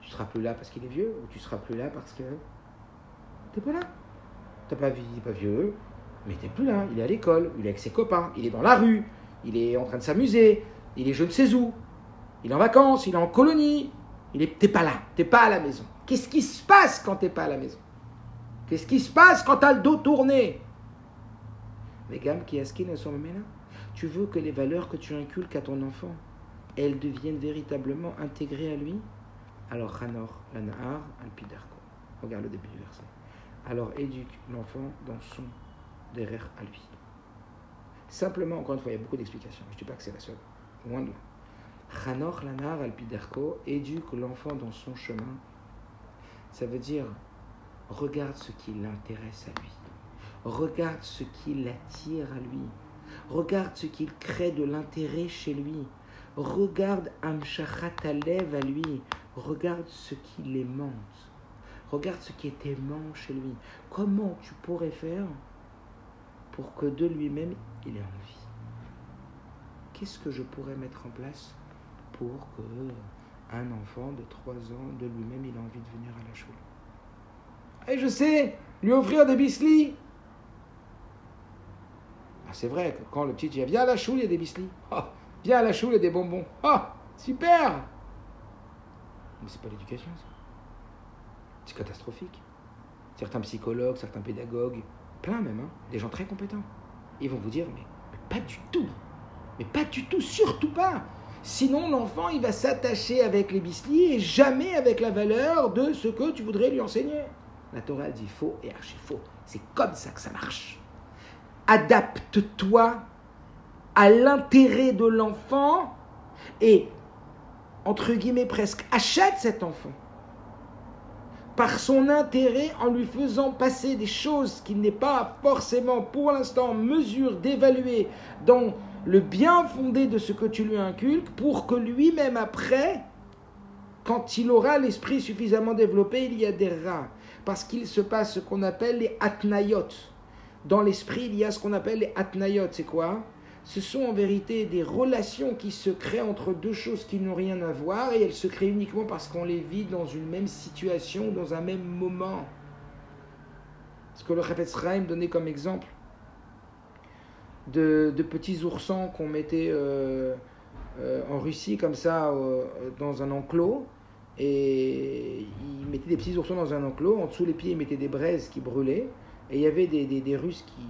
[SPEAKER 1] Tu seras plus là parce qu'il est vieux, ou tu seras plus là parce que tu n'es pas là? T'as pas, vieux, mais tu n'es plus là. Il est à l'école, il est avec ses copains, il est dans la rue, il est en train de s'amuser, il est je ne sais où, il est en vacances, il est en colonie, il est, t'es pas là, t'es pas à la maison. Qu'est-ce qui se passe quand tu n'es pas à la maison? Qu'est-ce qui se passe quand tu as le dos tourné? Mais gamme qui est sont là? Tu veux que les valeurs que tu inculques à ton enfant, elles deviennent véritablement intégrées à lui? Alors, Hanor, Lanahar, Alpidarko. Regarde le début du verset. Alors, éduque l'enfant dans son derrière à lui. Simplement, encore une fois, il y a beaucoup d'explications. Je ne dis pas que c'est la seule. Loin de là. Hanor, Lanahar, Alpidarko, éduque l'enfant dans son chemin. Ça veut dire Regarde ce qui l'intéresse à lui. Regarde ce qui l'attire à lui. Regarde ce qu'il crée de l'intérêt chez lui. Regarde Amshachatalev à lui. Regarde ce qui l'aimante. Regarde ce qui est aimant chez lui. Comment tu pourrais faire pour que de lui-même il ait envie? Qu'est-ce que je pourrais mettre en place pour que un enfant de 3 ans de lui-même il ait envie de venir à la choule et je sais, lui offrir des bislis. Ah, c'est vrai que quand le petit dit Viens à la choule, il y a des bislis. Ah, viens à la choule, il y a des bonbons. Ah, super Mais c'est pas l'éducation, ça. C'est catastrophique. Certains psychologues, certains pédagogues, plein même, hein, des gens très compétents, ils vont vous dire mais, pas du tout. Mais pas du tout, surtout pas. Sinon, l'enfant, il va s'attacher avec les bislis et jamais avec la valeur de ce que tu voudrais lui enseigner. La Torah dit faux et archi faux. C'est comme ça que ça marche. Adapte-toi à l'intérêt de l'enfant et entre guillemets presque, achète cet enfant par son intérêt en lui faisant passer des choses qu'il n'est pas forcément pour l'instant en mesure d'évaluer dans le bien fondé de ce que tu lui inculques pour que lui-même après, quand il aura l'esprit suffisamment développé, il y a des rats. Parce qu'il se passe ce qu'on appelle les atnayot. Dans l'esprit, il y a ce qu'on appelle les atnayot. C'est quoi? Ce sont en vérité des relations qui se créent entre deux choses qui n'ont rien à voir et elles se créent uniquement parce qu'on les vit dans une même situation, dans un même moment. Ce que le Chafetz Chaim donnait comme exemple de, petits oursons qu'on mettait euh, euh, en Russie comme ça dans un enclos et ils mettaient des petits oursons dans un enclos, en dessous les pieds ils mettaient des braises qui brûlaient et il y avait des, des Russes qui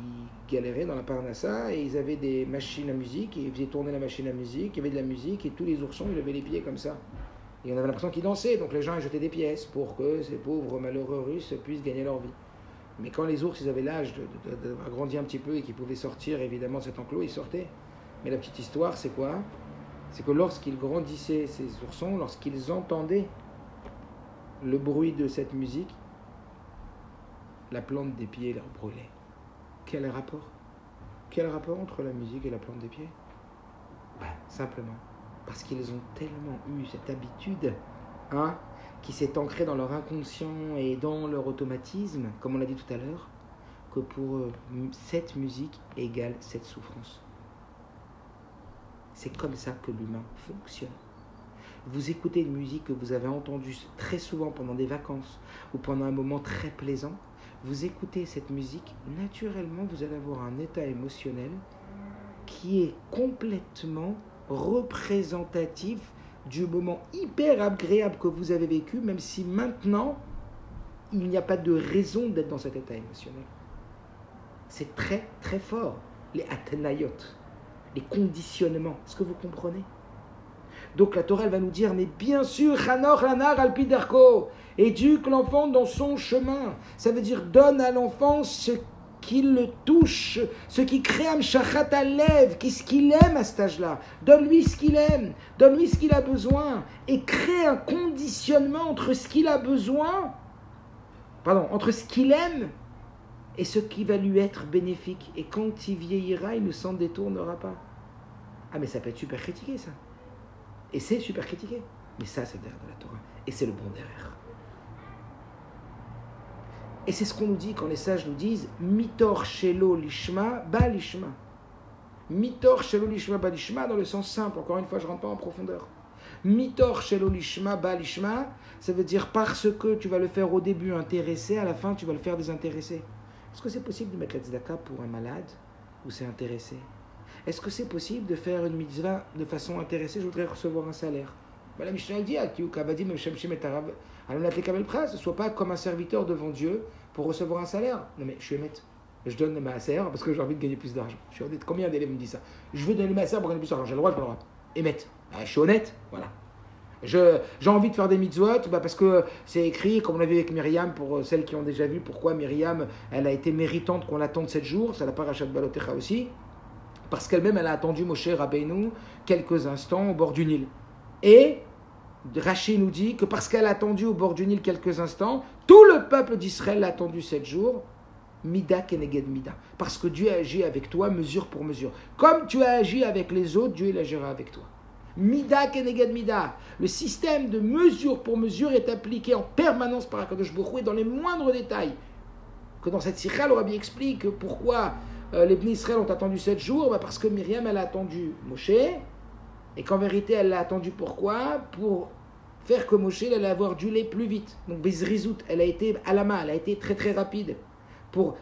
[SPEAKER 1] galéraient dans la Parnassa et ils avaient des machines à musique et ils faisaient tourner la machine à musique, il y avait de la musique et tous les oursons ils levaient les pieds comme ça. Et on avait l'impression qu'ils dansaient, donc les gens jetaient des pièces pour que ces pauvres malheureux Russes puissent gagner leur vie. Mais quand les ours ils avaient l'âge de, grandir un petit peu et qu'ils pouvaient sortir évidemment de cet enclos, ils sortaient. Mais la petite histoire c'est quoi? C'est que lorsqu'ils grandissaient ces oursons, lorsqu'ils entendaient le bruit de cette musique, la plante des pieds leur brûlait. Quel rapport? Quel rapport entre la musique et la plante des pieds? Ben, Simplement parce qu'ils ont tellement eu cette habitude hein, qui s'est ancrée dans leur inconscient et dans leur automatisme, comme on l'a dit tout à l'heure, que pour eux, cette musique égale cette souffrance. C'est comme ça que l'humain fonctionne. Vous écoutez une musique que vous avez entendue très souvent pendant des vacances ou pendant un moment très plaisant, vous écoutez cette musique, naturellement, vous allez avoir un état émotionnel qui est complètement représentatif du moment hyper agréable que vous avez vécu, même si maintenant, il n'y a pas de raison d'être dans cet état émotionnel. C'est très, très fort, les athenayot, les conditionnements. Est-ce que vous comprenez? Donc la Torah va nous dire, mais bien sûr, Hanor Lanar Alpiderko, éduque l'enfant dans son chemin. Ça veut dire donne à l'enfant ce qui le touche, ce qui crée un shachat à lèvres, ce qu'il aime à cet âge-là. Donne-lui ce qu'il aime, donne-lui ce qu'il a besoin, et crée un conditionnement entre ce qu'il a besoin, pardon, entre ce qu'il aime et ce qui va lui être bénéfique. Et quand il vieillira, il ne s'en détournera pas. Ah mais ça peut être super critiqué ça. Et c'est super critiqué. Mais ça, c'est derrière de la Torah. Et c'est le bon derrière. Et c'est ce qu'on nous dit quand les sages nous disent Mitor shelo lishma ba lishma. Mitor shelo lishma ba lishma dans le sens simple. Encore une fois, je ne rentre pas en profondeur. Mitor shelo lishma ba lishma, ça veut dire parce que tu vas le faire au début intéressé, à la fin tu vas le faire désintéressé. Est-ce que c'est possible de mettre la tzedaka pour un malade ou c'est intéressé? Est-ce que c'est possible de faire une mitzvah de façon intéressée? Je voudrais recevoir un salaire. Ben, la Mishnah dit à ne sois pas comme un serviteur devant Dieu pour recevoir un salaire. Non, mais je suis honnête. Je donne ma maaser parce que j'ai envie de gagner plus d'argent. Je suis honnête. Combien d'élèves me disent ça? Je veux donner ma maaser pour gagner plus d'argent. J'ai le droit, je le droit. Émettre. Ben, je suis honnête. Voilà. J'ai envie de faire des mitzvot bah parce que c'est écrit, comme on l'a vu avec Myriam, pour celles qui ont déjà vu pourquoi Myriam, elle a été méritante qu'on l'attende 7 jours, ça la parachat Balotecha aussi parce qu'elle-même, elle a attendu Moshe Rabbeinu quelques instants au bord du Nil. Et Rachid nous dit que parce qu'elle a attendu au bord du Nil quelques instants, tout le peuple d'Israël l'a attendu sept jours. Mida keneged mida. Parce que Dieu a agi avec toi mesure pour mesure. Comme tu as agi avec les autres, Dieu il agira avec toi. Mida keneged mida. Le système de mesure pour mesure est appliqué en permanence par Akadosh Baruch et dans les moindres détails. Que dans cette sikha, le Rabbi explique pourquoi euh, les Bnei Israël ont attendu sept jours bah, Parce que Myriam, elle a attendu Moshe. Et qu'en vérité, elle l'a attendu pourquoi? Pour faire que Moshe allait avoir du lait plus vite. Donc Bezrizout, elle a été à la main, elle a été très très rapide. Pour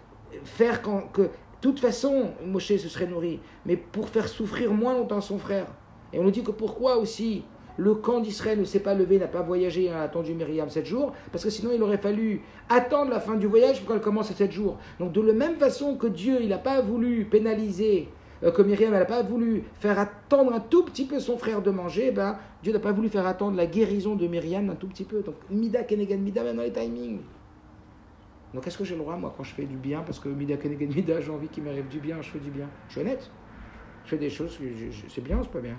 [SPEAKER 1] faire que, de toute façon, Moshe se serait nourri. Mais pour faire souffrir moins longtemps son frère. Et on nous dit que pourquoi aussi le camp d'Israël ne s'est pas levé, n'a pas voyagé, a attendu Myriam sept jours, parce que sinon il aurait fallu attendre la fin du voyage pour qu'elle commence à sept jours. Donc de la même façon que Dieu, il n'a pas voulu pénaliser, euh, que Myriam, n'a pas voulu faire attendre un tout petit peu son frère de manger, ben, Dieu n'a pas voulu faire attendre la guérison de Myriam un tout petit peu. Donc Mida Kenegan Mida, même dans les timings. Donc est-ce que j'ai le droit, moi, quand je fais du bien, parce que Mida Kenegan Mida, j'ai envie qu'il m'arrive du bien, je fais du bien. Je suis honnête. Je fais des choses, c'est bien ou c'est pas bien?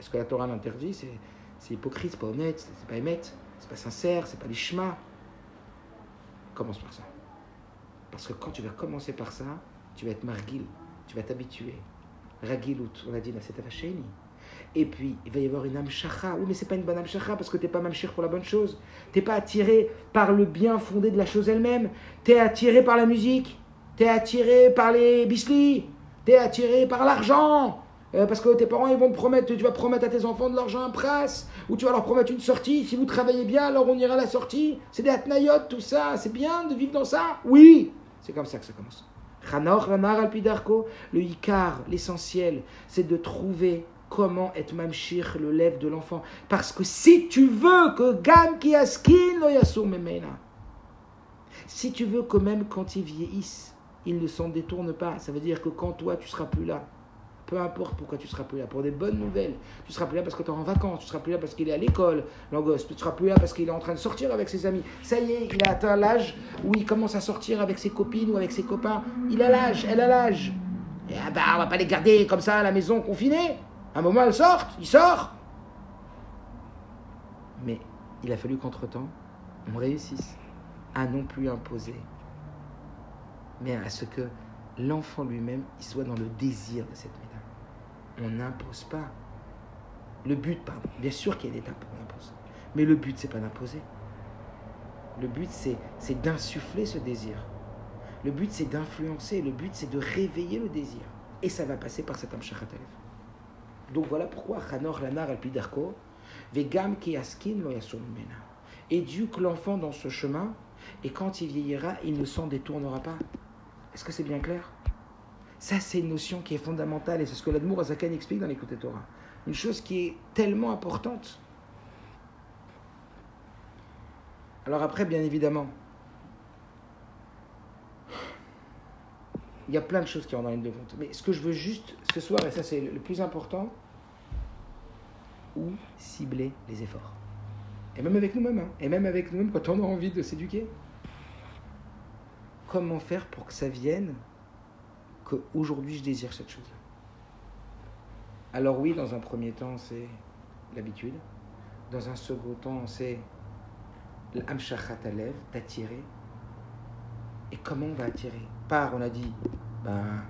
[SPEAKER 1] Est-ce que la Torah l'interdit C'est c'est hypocrite, c'est pas honnête, c'est pas émette, c'est pas sincère, c'est pas les. Commence par ça. Parce que quand tu vas commencer par ça, tu vas être margil, tu vas t'habituer. Ragilut, on a dit la setavacheni. Et puis, il va y avoir une amshacha. Oui, mais c'est pas une bonne amshacha parce que t'es pas mamshir pour la bonne chose. T'es pas attiré par le bien fondé de la chose elle-même. T'es attiré par la musique. T'es attiré par les bislis. T'es attiré par l'argent. Euh, parce que tes parents, ils vont te promettre, tu vas promettre à tes enfants de l'argent à presse, ou tu vas leur promettre une sortie. Si vous travaillez bien, alors on ira à la sortie. C'est des atnayot, tout ça. C'est bien de vivre dans ça? Oui C'est comme ça que ça commence. Ranor, Ranar, Alpidarko, le Icar, l'essentiel, c'est de trouver comment être mamshir le lève de l'enfant. Parce que si tu veux que Gam qui askin lo yasur memena, si tu veux que même quand ils vieillissent, ils ne s'en détournent pas, ça veut dire que quand toi tu seras plus là, peu importe pourquoi tu seras plus là, pour des bonnes nouvelles, tu seras plus là parce que tu es en vacances, tu seras plus là parce qu'il est à l'école, l'angoisse, tu seras plus là parce qu'il est en train de sortir avec ses amis. Ça y est, il a atteint l'âge où il commence à sortir avec ses copines ou avec ses copains. Il a l'âge, elle a l'âge. Et ah bah, on va pas les garder comme ça à la maison confinée. À un moment, elle sort, il sort. Mais il a fallu qu'entre-temps, on réussisse à non plus imposer, mais à ce que l'enfant lui-même, soit dans le désir de cette médaille. On n'impose pas. Le but, pardon, bien sûr qu'il y a des impose, mais le but, c'est pas d'imposer. Le but, c'est, d'insuffler ce désir. Le but, c'est d'influencer. Le but, c'est de réveiller le désir. Et ça va passer par cet Amshachatalev. Donc voilà pourquoi Hanor Lanar Alpidarko, Vegam Kiaskin Mena. Éduque l'enfant dans ce chemin, et quand il vieillira, il ne s'en détournera pas. Est-ce que c'est bien clair? Ça, c'est une notion qui est fondamentale, et c'est ce que l'Admour Azakan explique dans l'écoute Torah. Une chose qui est tellement importante. Alors après, bien évidemment, il y a plein de choses qui rentrent dans ligne de. Mais ce que je veux juste ce soir, et ça c'est le plus important, où cibler les efforts. Et même avec nous-mêmes, hein. et même avec nous-mêmes quand on a envie de s'éduquer. Comment faire pour que ça vienne qu'aujourd'hui je désire cette chose-là Alors oui, dans un premier temps, c'est l'habitude. Dans un second temps, c'est l'amshachat alev, d'attirer. Et comment on va attirer? Par, on a dit, ben,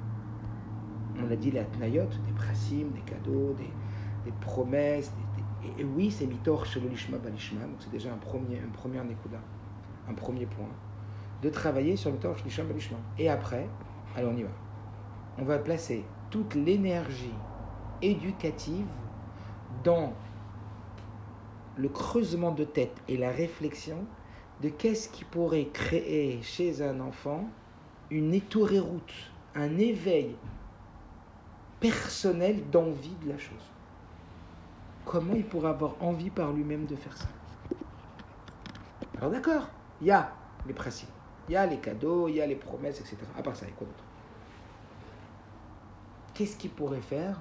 [SPEAKER 1] on a dit les atnayot, des prasim, des cadeaux, des, promesses. Et, oui, c'est mitor chez le lishma balishma, donc c'est déjà un premier, un premier un premier point, de travailler sur le mitor chez lishma balishma. Et après, allez, on y va. On va placer toute l'énergie éducative dans le creusement de tête et la réflexion de qu'est-ce qui pourrait créer chez un enfant une route, un éveil personnel d'envie de la chose. Comment il pourrait avoir envie par lui-même de faire ça? Alors d'accord, il y a les principes, il y a les cadeaux, il y a les promesses, etc. À part ça, il y a quoi d'autre? Qu'est-ce qui pourrait faire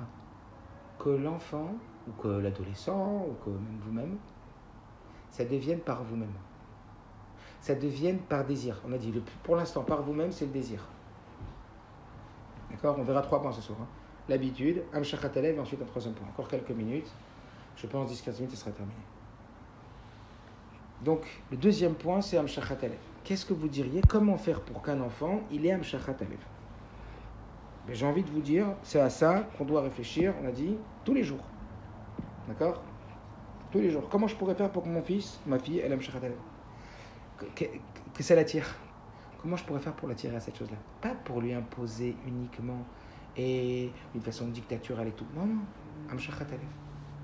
[SPEAKER 1] que l'enfant, ou que l'adolescent, ou que même vous-même, ça devienne par vous-même ça devienne par désir. On a dit, pour l'instant, par vous-même, c'est le désir. D'accord? On verra trois points ce soir. Hein. L'habitude, Amshachatalev, et ensuite un troisième point. Encore quelques minutes. Je pense 10-15 minutes, ce sera terminé. Donc, le deuxième point, c'est Amshachatalev. Qu'est-ce que vous diriez? Comment faire pour qu'un enfant, il ait Amshachatalev J'ai envie de vous dire, c'est à ça qu'on doit réfléchir, on a dit, tous les jours. D'accord? Tous les jours. Comment je pourrais faire pour que mon fils, ma fille, elle ait Amshachatalev que, que ça l'attire? Comment je pourrais faire pour l'attirer à cette chose-là? Pas pour lui imposer uniquement et d'une façon dictaturale et tout. Non, non.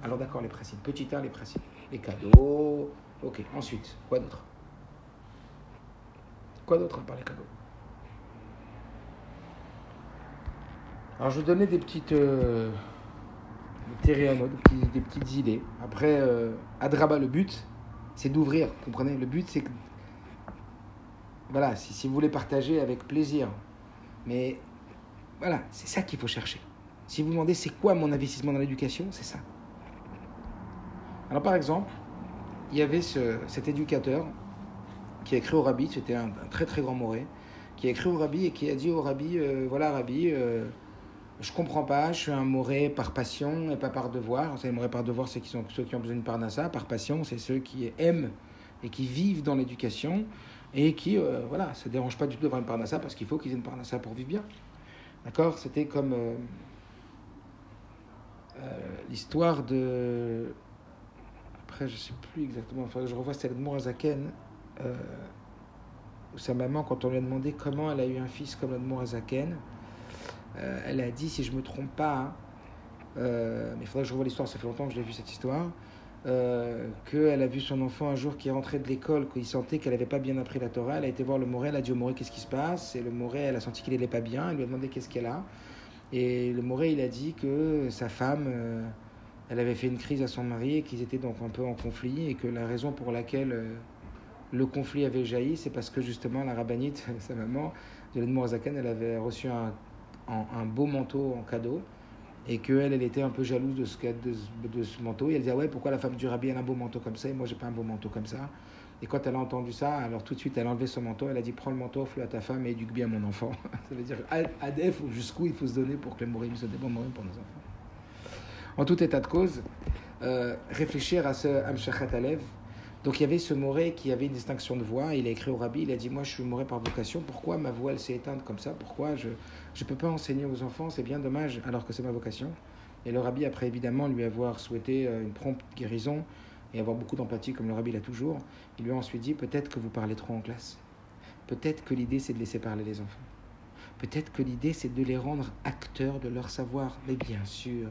[SPEAKER 1] Alors d'accord, les principes. Petit 1, les principes. Les cadeaux. Ok, ensuite, quoi d'autre? Quoi d'autre à part les cadeaux? Alors je vais donner des petites... Euh, des, petites idées. Après, euh, Adraba, le but, c'est d'ouvrir. Comprenez? Le but, c'est que voilà, si, vous voulez partager avec plaisir. Mais voilà, c'est ça qu'il faut chercher. Si vous demandez c'est quoi mon investissement dans l'éducation, c'est ça. Alors par exemple, il y avait ce, cet éducateur qui a écrit au rabbi, c'était un, un, très très grand moré, qui a écrit au rabbi et qui a dit au rabbi, euh, voilà rabbi, euh, je comprends pas, je suis un moré par passion et pas par devoir. Les morés par devoir, c'est ceux qui ont besoin de parnassa. Par passion, c'est ceux qui aiment et qui vivent dans l'éducation et qui, euh, voilà, ça dérange pas du tout d'avoir une parnassa parce qu'il faut qu'ils aient une parnassa pour vivre bien. D'accord? C'était comme euh, euh, l'histoire de. Après, je sais plus exactement, enfin, je revois celle de Mourazaken, où sa maman, quand on lui a demandé comment elle a eu un fils comme Mourazaken, euh, elle a dit, si je ne me trompe pas, hein, euh, mais il faudrait que je revoie l'histoire, ça fait longtemps que je l'ai vu cette histoire, euh, qu'elle a vu son enfant un jour qui est rentré de l'école, qu'il sentait qu'elle n'avait pas bien appris la Torah. Elle a été voir le Moré, elle a dit au Moré qu'est-ce qui se passe? Et le Moré, elle a senti qu'il n'allait pas bien. Elle lui a demandé qu'est-ce qu'elle a. Et le Moré, il a dit que sa femme, euh, elle avait fait une crise à son mari et qu'ils étaient donc un peu en conflit. Et que la raison pour laquelle le conflit avait jailli, c'est parce que justement la rabbinite, sa maman, de l'Edmorazaken, elle avait reçu un, un, beau manteau en cadeau et qu'elle, elle était un peu jalouse de ce, de, de ce manteau. Et elle disait, ouais, pourquoi la femme du rabbi, elle a un beau manteau comme ça, et moi, j'ai pas un beau manteau comme ça. Et quand elle a entendu ça, alors tout de suite, elle a enlevé son manteau, elle a dit, prends le manteau, offre-le à ta femme et éduque bien mon enfant. ça veut dire, à def, jusqu'où il faut se donner pour que le morim soit des bons pour nos enfants. En tout état de cause, euh, réfléchir à ce Amshachat Alev. Donc il y avait ce moré qui avait une distinction de voix. Il a écrit au rabbi, il a dit Moi je suis moré par vocation, pourquoi ma voix elle s'est éteinte comme ça? Pourquoi je ne peux pas enseigner aux enfants C'est bien dommage alors que c'est ma vocation. Et le rabbi, après évidemment lui avoir souhaité euh, une prompte guérison et avoir beaucoup d'empathie comme le rabbi l'a toujours, il lui a ensuite dit Peut-être que vous parlez trop en classe. Peut-être que l'idée c'est de laisser parler les enfants. Peut-être que l'idée c'est de les rendre acteurs de leur savoir. Mais bien sûr,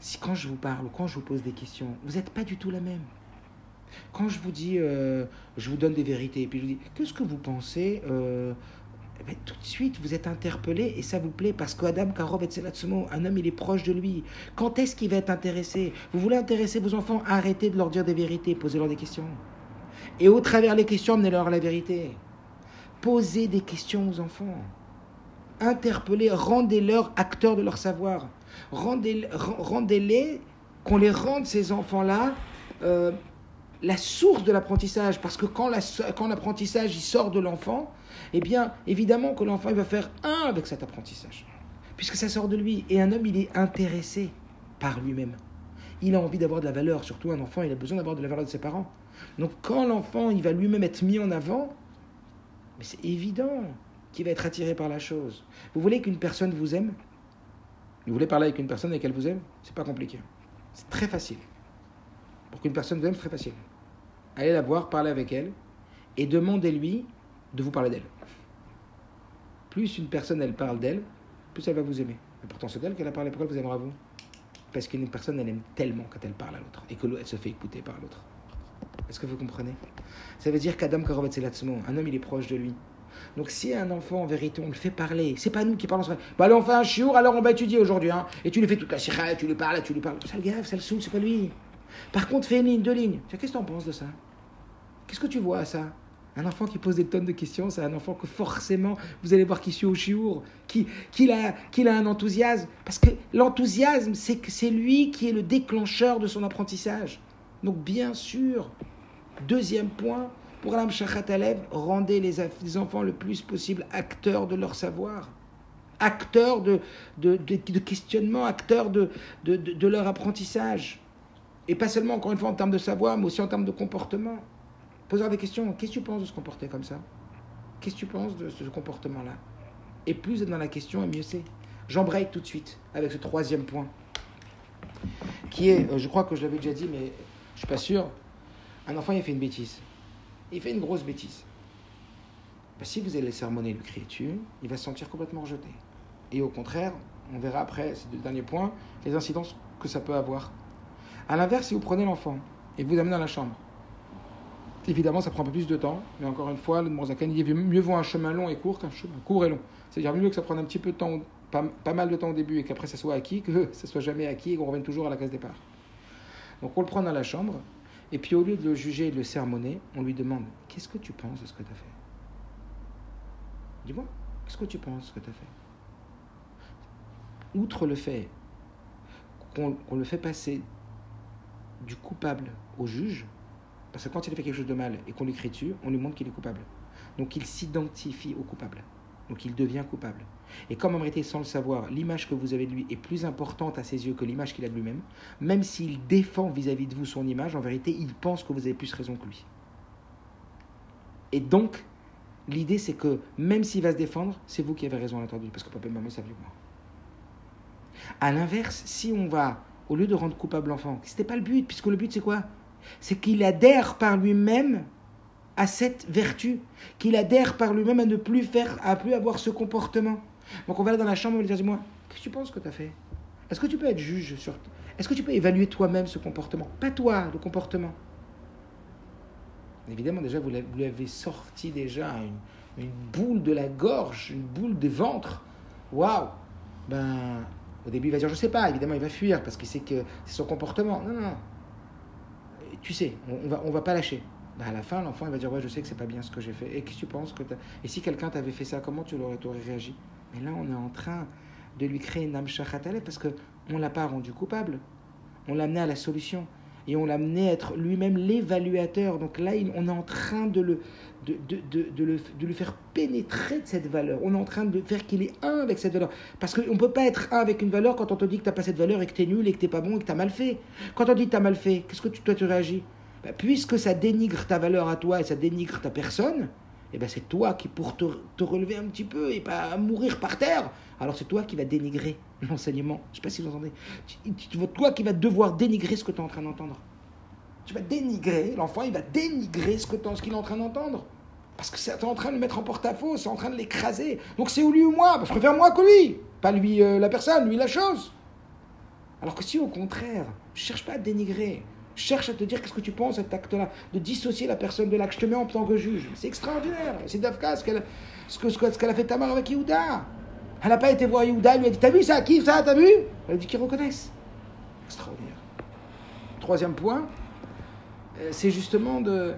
[SPEAKER 1] si quand je vous parle ou quand je vous pose des questions, vous n'êtes pas du tout la même. Quand je vous dis, euh, je vous donne des vérités, et puis je vous dis, qu'est-ce que vous pensez euh, eh bien, Tout de suite, vous êtes interpellé et ça vous plaît parce qu'Adam Karov et un homme, il est proche de lui. Quand est-ce qu'il va être intéressé? Vous voulez intéresser vos enfants? Arrêtez de leur dire des vérités, posez-leur des questions. Et au travers les questions, amenez-leur la vérité. Posez des questions aux enfants. Interpellez, rendez-leur acteurs de leur savoir. Rendez-les, rendez qu'on les rende, ces enfants-là, euh, la source de l'apprentissage, parce que quand, la, quand l'apprentissage sort de l'enfant, eh bien, évidemment que l'enfant il va faire un avec cet apprentissage, puisque ça sort de lui. Et un homme, il est intéressé par lui-même. Il a envie d'avoir de la valeur, surtout un enfant, il a besoin d'avoir de la valeur de ses parents. Donc quand l'enfant, il va lui-même être mis en avant, c'est évident qu'il va être attiré par la chose. Vous voulez qu'une personne vous aime? Vous voulez parler avec une personne et qu'elle vous aime? C'est pas compliqué. C'est très facile. Pour qu'une personne vous aime, c'est très facile allez la voir, parlez avec elle et demandez-lui de vous parler d'elle. Plus une personne elle parle d'elle, plus elle va vous aimer. Mais pourtant c'est d'elle qu'elle a parlé, pourquoi elle vous aimera vous? Parce qu'une personne elle aime tellement quand elle parle à l'autre et que l'autre se fait écouter par l'autre. Est-ce que vous comprenez? Ça veut dire qu'Adam Karovet un homme il est proche de lui. Donc si un enfant en vérité on le fait parler, c'est pas nous qui parlons. Bah allez on fait un chiour, alors on va étudier aujourd'hui. Hein, et tu lui fais toute la chira, tu lui parles, tu lui parles. Ça le grave, ça le saoule, c'est pas lui. Par contre, fais une ligne, deux lignes. Qu'est-ce que tu en penses de ça? Qu'est-ce que tu vois à ça? Un enfant qui pose des tonnes de questions, c'est un enfant que forcément, vous allez voir qui suit au chiour, qui, qui, a, a un enthousiasme. Parce que l'enthousiasme, c'est lui qui est le déclencheur de son apprentissage. Donc bien sûr, deuxième point, pour Alam Shachat rendez les, enfants le plus possible acteurs de leur savoir, acteurs de, de, questionnement, acteurs de, de leur apprentissage. Et pas seulement, encore une fois, en termes de savoir, mais aussi en termes de comportement. Posez des questions. Qu'est-ce que tu penses de se comporter comme ça? Qu'est-ce que tu penses de ce comportement-là? Et plus vous êtes dans la question, et mieux c'est. J'embraye tout de suite avec ce troisième point, qui est, euh, je crois que je l'avais déjà dit, mais je ne suis pas sûr. Un enfant, il fait une bêtise. Il fait une grosse bêtise. Ben, si vous allez le sermonner, le crier dessus, il va se sentir complètement rejeté. Et au contraire, on verra après, ces deux derniers points, les incidences que ça peut avoir. À l'inverse, si vous prenez l'enfant et vous amenez dans la chambre, évidemment, ça prend un peu plus de temps, mais encore une fois, le Morzakan dit mieux vaut un chemin long et court qu'un chemin court et long. C'est-à-dire mieux que ça prenne un petit peu de temps, pas, mal de temps au début et qu'après ça soit acquis, que ça soit jamais acquis et qu'on revienne toujours à la case départ. Donc on le prend dans la chambre, et puis au lieu de le juger et de le sermonner, on lui demande Qu'est-ce que tu penses de ce que tu as fait? Dis-moi, qu'est-ce que tu penses de ce que tu as fait? Outre le fait qu'on qu le fait passer du coupable au juge, parce que quand il a fait quelque chose de mal et qu'on lui dessus, on lui montre qu'il est coupable. Donc il s'identifie au coupable. Donc il devient coupable. Et comme en réalité, sans le savoir, l'image que vous avez de lui est plus importante à ses yeux que l'image qu'il a de lui-même, même s'il défend vis-à-vis de vous son image, en vérité, il pense que vous avez plus raison que lui. Et donc, l'idée, c'est que même s'il va se défendre, c'est vous qui avez raison à l'intérieur parce que papa et maman savent mieux que moi. À l'inverse, si on va, au lieu de rendre coupable l'enfant, ce n'était pas le but, puisque le but, c'est quoi? C'est qu'il adhère par lui-même à cette vertu, qu'il adhère par lui-même à ne plus faire, à plus avoir ce comportement. Donc on va aller dans la chambre et lui dire, dis-moi, qu'est-ce que tu penses que tu as fait? Est-ce que tu peux être juge sur... Est-ce que tu peux évaluer toi-même ce comportement? Pas toi, le comportement. Évidemment, déjà, vous lui avez sorti déjà une, une, boule de la gorge, une boule des ventres. Waouh Ben, au début, il va dire, je sais pas. Évidemment, il va fuir parce qu'il sait que c'est son comportement. Non, non. Tu sais, on, va, on va pas lâcher. Ben, à la fin, l'enfant, il va dire, ouais, je sais que c'est pas bien ce que j'ai fait. Et que tu penses que Et si quelqu'un t'avait fait ça, comment tu aurais, aurais réagi? Mais là, on est en train de lui créer une âme parce qu'on ne l'a pas rendu coupable. On l'a amené à la solution et on l'a amené à être lui-même l'évaluateur. Donc là, on est en train de le, de, de, de, de faire pénétrer de cette valeur. On est en train de faire qu'il est un avec cette valeur. Parce qu'on ne peut pas être un avec une valeur quand on te dit que tu n'as pas cette valeur et que tu es nul et que tu n'es pas bon et que tu as mal fait. Quand on dit que tu as mal fait, qu'est-ce que tu, toi tu réagis? Bah, Puisque ça dénigre ta valeur à toi et ça dénigre ta personne, eh ben c'est toi qui, pour te, te, relever un petit peu et pas mourir par terre, alors c'est toi qui va dénigrer l'enseignement. Je ne sais pas si vous entendez. C'est toi qui vas devoir dénigrer ce que tu es en train d'entendre. Tu vas dénigrer, l'enfant, il va dénigrer ce qu'il est en train d'entendre. Parce que c'est en train de le mettre en porte-à-faux, c'est en train de l'écraser. Donc c'est ou lui ou moi. Je préfère moi que lui. Pas lui euh, la personne, lui la chose. Alors que si au contraire, je cherche pas à dénigrer, cherche à te dire qu'est-ce que tu penses de cet acte-là, de dissocier la personne de l'acte, je te mets en tant que juge. C'est extraordinaire. C'est Dafka ce qu'elle ce que, ce qu'elle a fait Tamar avec Yehuda. Elle n'a pas été voir Yehuda, elle lui a dit T'as vu ça? Qui ça? T'as vu? Elle a dit qu'ils reconnaissent. Extraordinaire. Troisième point, euh, c'est justement de.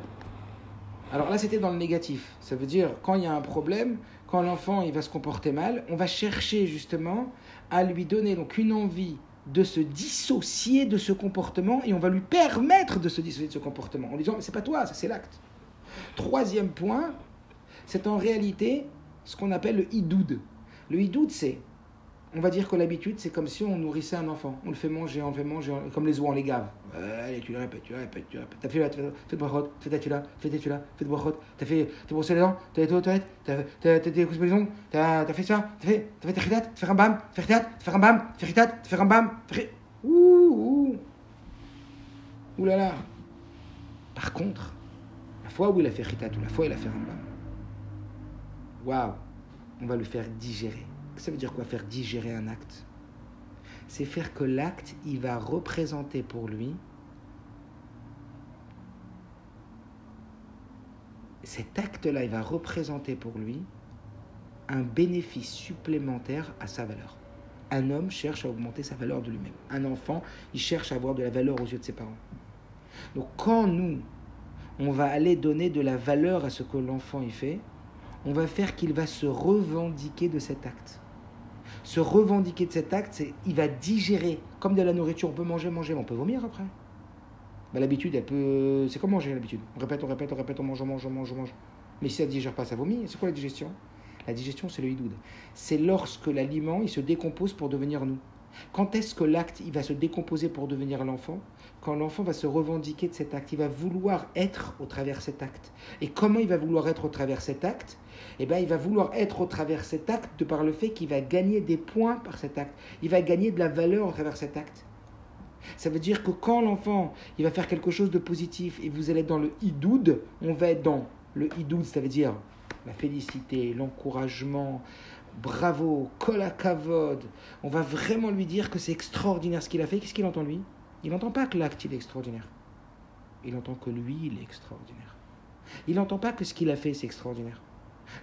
[SPEAKER 1] Alors là, c'était dans le négatif. Ça veut dire, quand il y a un problème, quand l'enfant il va se comporter mal, on va chercher justement à lui donner donc une envie de se dissocier de ce comportement et on va lui permettre de se dissocier de ce comportement en disant mais c'est pas toi, c'est l'acte. Troisième point, c'est en réalité ce qu'on appelle le idoud. Le idoud, c'est on va dire que l'habitude, c'est comme si on nourrissait un enfant. On le fait manger, on le fait manger, comme les oies, on les gave. allez, tu le répètes, tu le répètes, tu le répètes. T'as fait là, fais de brachot, fais ta tula, fais ta tula, fais de brachot. T'as fait, t'as brossé les dents, t'as été aux toilettes, t'as été coupé les ongles, t'as fait ça, t'as fait, t'as fait ta chitat, t'as fait un bam, fait chitat, t'as fait un bam, fait chitat, t'as fait un bam, fait Ouh, ouh. Ouh là là. Par contre, la fois où il a fait chitat ou la fois où il a fait un bam, waouh, on va le faire digérer. Ça veut dire quoi faire digérer un acte? C'est faire que l'acte, il va représenter pour lui cet acte-là, il va représenter pour lui un bénéfice supplémentaire à sa valeur. Un homme cherche à augmenter sa valeur de lui-même. Un enfant, il cherche à avoir de la valeur aux yeux de ses parents. Donc quand nous, on va aller donner de la valeur à ce que l'enfant y fait, on va faire qu'il va se revendiquer de cet acte se revendiquer de cet acte, c'est il va digérer comme de la nourriture. On peut manger, manger, mais on peut vomir après. Bah, l'habitude, elle peut. C'est comme manger l'habitude. On répète, on répète, on répète, on mange, on mange, on mange, on mange. Mais si ça ne digère pas, ça vomit. C'est quoi la digestion? La digestion, c'est le hidoud. C'est lorsque l'aliment, il se décompose pour devenir nous. Quand est-ce que l'acte, il va se décomposer pour devenir l'enfant? Quand l'enfant va se revendiquer de cet acte, il va vouloir être au travers cet acte. Et comment il va vouloir être au travers cet acte? Eh bien, il va vouloir être au travers cet acte de par le fait qu'il va gagner des points par cet acte. Il va gagner de la valeur au travers cet acte. Ça veut dire que quand l'enfant il va faire quelque chose de positif et vous allez être dans le idoud, on va être dans le idoud, ça veut dire la félicité, l'encouragement, bravo, kolakavod. On va vraiment lui dire que c'est extraordinaire ce qu'il a fait. Qu'est-ce qu'il entend lui? Il n'entend pas que l'acte il est extraordinaire. Il entend que lui il est extraordinaire. Il n'entend pas que ce qu'il a fait c'est extraordinaire.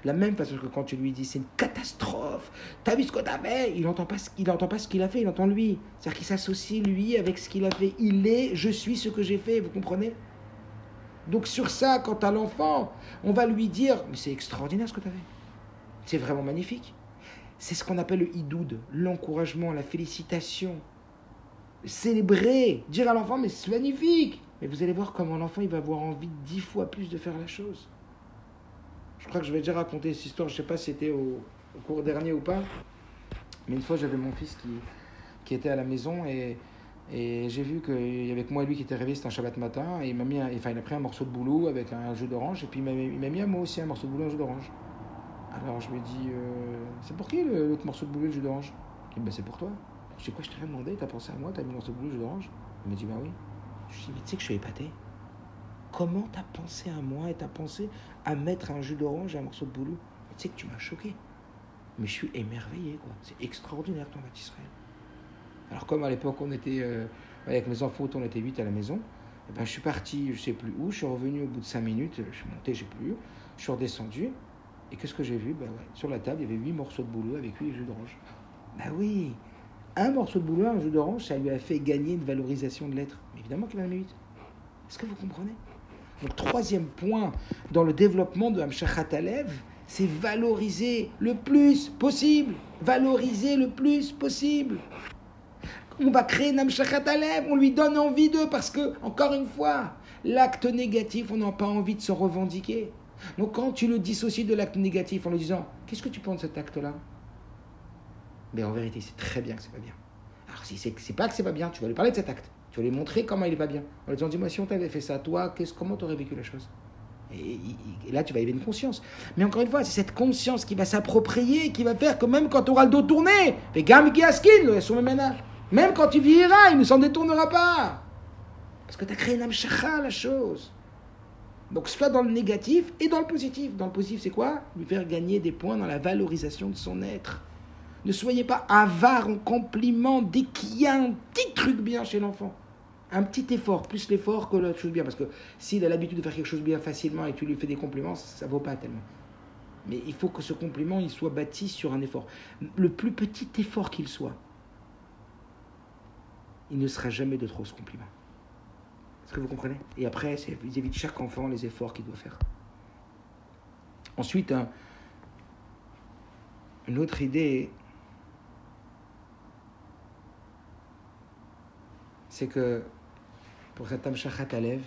[SPEAKER 1] La même façon que quand tu lui dis c'est une catastrophe, t'as vu ce que t'as fait? Il n'entend pas, entend pas ce qu'il a fait, il entend lui. C'est-à-dire qu'il s'associe lui avec ce qu'il a fait. Il est, je suis ce que j'ai fait, vous comprenez? Donc sur ça, quant à l'enfant, on va lui dire mais c'est extraordinaire ce que tu as fait. C'est vraiment magnifique. C'est ce qu'on appelle le idoud, l'encouragement, la félicitation. Célébrer, dire à l'enfant mais c'est magnifique. Mais vous allez voir comment l'enfant il va avoir envie dix fois plus de faire la chose. Je crois que je vais déjà raconter cette histoire, je ne sais pas si c'était au, cours dernier ou pas. Mais une fois, j'avais mon fils qui, qui était à la maison et, et j'ai vu qu'il y avait que moi et lui qui était réveillé, c'était un Shabbat matin. Et il m'a mis, un, enfin, il a pris un morceau de boulot avec un jus d'orange et puis il m'a mis à moi aussi un morceau de boulot, un jus d'orange. Alors je lui ai dit, euh, c'est pour qui l'autre morceau de boulot, le jus d'orange? Il dit, bah, c'est pour toi. Je dis, quoi, je t'ai rien demandé, t'as pensé à moi, t'as mis de boulot, le jus d'orange Il m'a dit, bah oui. Je lui ai dit, mais tu sais que je suis épaté. Comment t'as pensé à moi et t'as pensé à mettre un jus d'orange et un morceau de boulot Tu sais que tu m'as choqué. Mais je suis émerveillé, quoi. C'est extraordinaire ton Israël. Alors comme à l'époque on était euh, avec mes enfants, on était 8 à la maison, eh ben, je suis parti, je sais plus où, je suis revenu au bout de 5 minutes, je suis monté, j'ai plus, je suis redescendu, et qu'est-ce que j'ai vu? Ben, Sur la table, il y avait 8 morceaux de boulot avec 8 jus d'orange. Ben oui, un morceau de boulot, un jus d'orange, ça lui a fait gagner une valorisation de l'être. Évidemment qu'il en a 8. Est-ce que vous comprenez? Donc troisième point dans le développement de Hamshachat Alev, c'est valoriser le plus possible. Valoriser le plus possible. On va créer Namshachat Alev, on lui donne envie d'eux parce que, encore une fois, l'acte négatif, on n'a pas envie de se revendiquer. Donc quand tu le dissocies de l'acte négatif en lui disant Qu'est-ce que tu penses de cet acte-là? Mais en vérité, c'est très bien que c'est pas bien. Alors si c'est pas que c'est pas bien, tu vas lui parler de cet acte. Tu vas lui montrer comment il est pas bien. En lui disant Dis-moi, si on t'avait fait ça, toi, comment tu aurais vécu la chose? Et, là, tu vas avoir une conscience. Mais encore une fois, c'est cette conscience qui va s'approprier, qui va faire que même quand tu auras le dos tourné, même quand tu vieilliras, il ne s'en détournera pas. Parce que tu as créé une amshacha, la chose. Donc, soit dans le négatif et dans le positif. Dans le positif, c'est quoi? Lui faire gagner des points dans la valorisation de son être. Ne soyez pas avare en compliments dès qu'il y a un petit truc bien chez l'enfant. Un petit effort, plus l'effort que la chose bien. Parce que s'il a l'habitude de faire quelque chose bien facilement et que tu lui fais des compliments, ça ne vaut pas tellement. Mais il faut que ce compliment il soit bâti sur un effort. Le plus petit effort qu'il soit, il ne sera jamais de trop ce compliment. Est-ce que vous comprenez? Et après, c'est vis-à-vis chaque enfant les efforts qu'il doit faire. Ensuite, un, une autre idée, c'est que pour cet Amshachat Alev,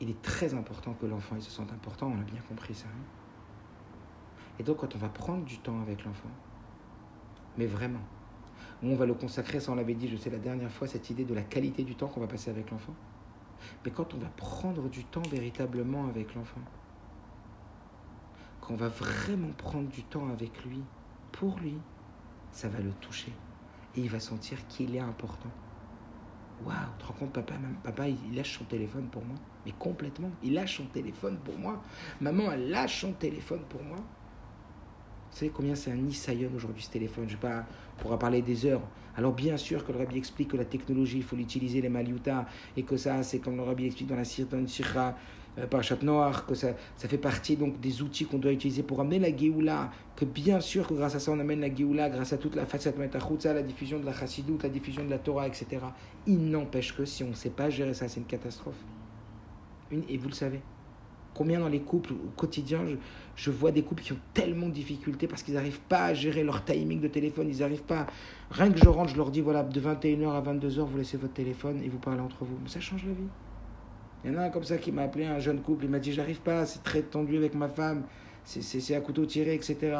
[SPEAKER 1] il est très important que l'enfant se sente important, on a bien compris ça. Hein. Et donc quand on va prendre du temps avec l'enfant, mais vraiment, on va le consacrer, ça on l'avait dit, je sais la dernière fois, cette idée de la qualité du temps qu'on va passer avec l'enfant. Mais quand on va prendre du temps véritablement avec l'enfant, quand on va vraiment prendre du temps avec lui, pour lui, ça va le toucher. Et il va sentir qu'il est important. Waouh, tu te rends compte, papa, papa, il lâche son téléphone pour moi. Mais complètement, il lâche son téléphone pour moi. Maman, elle lâche son téléphone pour moi. Vous savez combien c'est un Nisayon aujourd'hui ce téléphone? Je ne pas pourra parler des heures. Alors bien sûr que le Rabbi explique que la technologie, il faut l'utiliser, les Maliuta, et que ça, c'est comme le Rabbi explique dans la euh, par Chat Noir, que ça, ça fait partie donc des outils qu'on doit utiliser pour amener la Géoula, que bien sûr que grâce à ça on amène la Géoula, grâce à toute la facette Metachutza, la diffusion de la Chassidut, la diffusion de la Torah, etc. Il n'empêche que si on ne sait pas gérer ça, c'est une catastrophe. Une, et vous le savez. Combien dans les couples au quotidien, je, je vois des couples qui ont tellement de difficultés parce qu'ils n'arrivent pas à gérer leur timing de téléphone, ils n'arrivent pas. Rien que je rentre, je leur dis voilà, de 21h à 22h, vous laissez votre téléphone et vous parlez entre vous. Mais ça change la vie. Il y en a un comme ça qui m'a appelé, un jeune couple, il m'a dit j'arrive pas, c'est très tendu avec ma femme, c'est à couteau tiré, etc.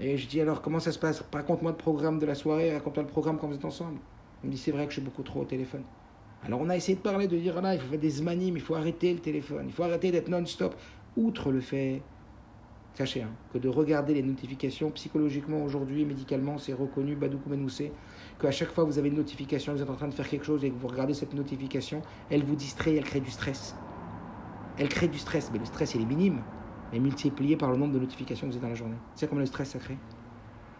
[SPEAKER 1] Et je dis alors comment ça se passe? Raconte-moi le programme de la soirée, raconte-moi le programme quand vous êtes ensemble. Il me dit c'est vrai que je suis beaucoup trop au téléphone. Alors on a essayé de parler, de dire là, il faut faire des zmanim, il faut arrêter le téléphone, il faut arrêter d'être non-stop. Outre le fait, sachez, hein, que de regarder les notifications, psychologiquement aujourd'hui, médicalement, c'est reconnu, Badoukou Menoussé, qu'à chaque fois que vous avez une notification, vous êtes en train de faire quelque chose et que vous regardez cette notification, elle vous distrait, elle crée du stress. Elle crée du stress, mais le stress il est minime, mais multiplié par le nombre de notifications que vous avez dans la journée. C'est comme le stress ça crée.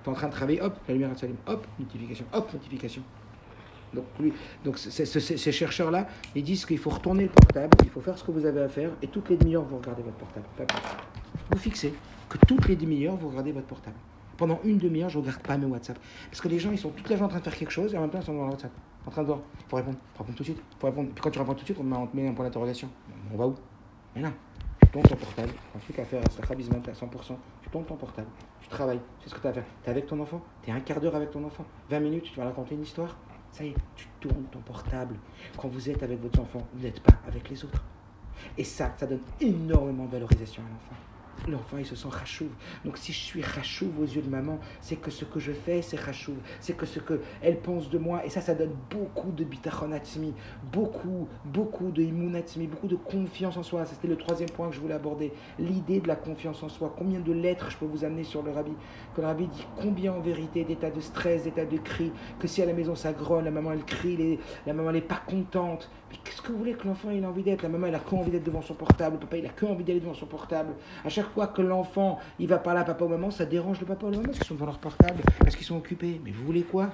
[SPEAKER 1] Tu es en train de travailler, hop, la lumière s'allume, hop, notification, hop, notification. Donc, donc ces chercheurs-là, ils disent qu'il faut retourner le portable, il faut faire ce que vous avez à faire, et toutes les demi-heures, vous regardez votre portable. Vous fixez que toutes les demi-heures, vous regardez votre portable. Pendant une demi-heure, je regarde pas mes WhatsApp. Parce que les gens, ils sont toute la journée en train de faire quelque chose, et en même temps, ils sont dans le WhatsApp. En train de voir, faut répondre, faut répondre tout de suite. Faut répondre. Puis quand tu réponds tout de suite, on te met un point d'interrogation. On va où? Mais non, tu tournes ton portable, un truc à faire, ça rabisement, à 100%. Tu tournes ton portable, tu travailles, c'est ce que tu as à faire. Tu es avec ton enfant, tu es un quart d'heure avec ton enfant, 20 minutes, tu vas raconter une histoire. Ça y est, tu tournes ton portable. Quand vous êtes avec votre enfant, vous n'êtes pas avec les autres. Et ça, ça donne énormément de valorisation à l'enfant l'enfant il se sent rachouv. Donc si je suis rachouv aux yeux de maman, c'est que ce que je fais c'est rachouv, c'est que ce que elle pense de moi et ça ça donne beaucoup de bitachon beaucoup beaucoup de immunatsmi, beaucoup de confiance en soi. C'était le troisième point que je voulais aborder, l'idée de la confiance en soi. Combien de lettres je peux vous amener sur le rabbi? Que le rabbi dit combien en vérité d'états de stress, d'états de cris, que si à la maison ça grogne, la maman elle crie, la maman elle n'est pas contente. Mais qu'est-ce que vous voulez que l'enfant ait envie d'être? La maman elle a que envie d'être devant son portable, le papa il a que envie d'aller devant son portable. À chaque fois que l'enfant il va parler à papa ou maman, ça dérange le papa ou la maman parce qu'ils sont devant leur portable, parce qu'ils sont occupés. Mais vous voulez quoi?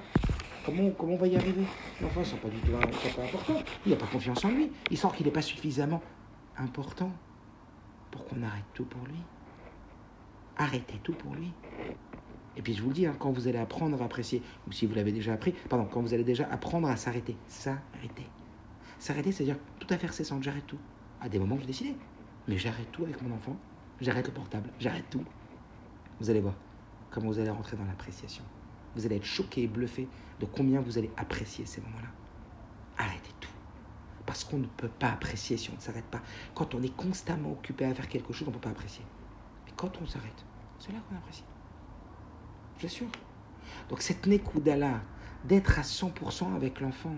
[SPEAKER 1] Comment, comment on va y arriver? L'enfant sent pas du tout pas important. Il n'a pas confiance en lui. Il sent qu'il n'est pas suffisamment important pour qu'on arrête tout pour lui. Arrêtez tout pour lui. Et puis je vous le dis, hein, quand vous allez apprendre à apprécier, ou si vous l'avez déjà appris, pardon, quand vous allez déjà apprendre à s'arrêter, s'arrêter. S'arrêter, c'est-à-dire tout à faire cessant, j'arrête tout. À des moments, je décidé. Mais j'arrête tout avec mon enfant, j'arrête le portable, j'arrête tout. Vous allez voir comment vous allez rentrer dans l'appréciation. Vous allez être choqué et bluffé de combien vous allez apprécier ces moments-là. Arrêtez tout. Parce qu'on ne peut pas apprécier si on ne s'arrête pas. Quand on est constamment occupé à faire quelque chose, on ne peut pas apprécier. Mais quand on s'arrête, c'est là qu'on apprécie. Je suis sûr. Donc cette Nekouda-là, d'être à 100% avec l'enfant,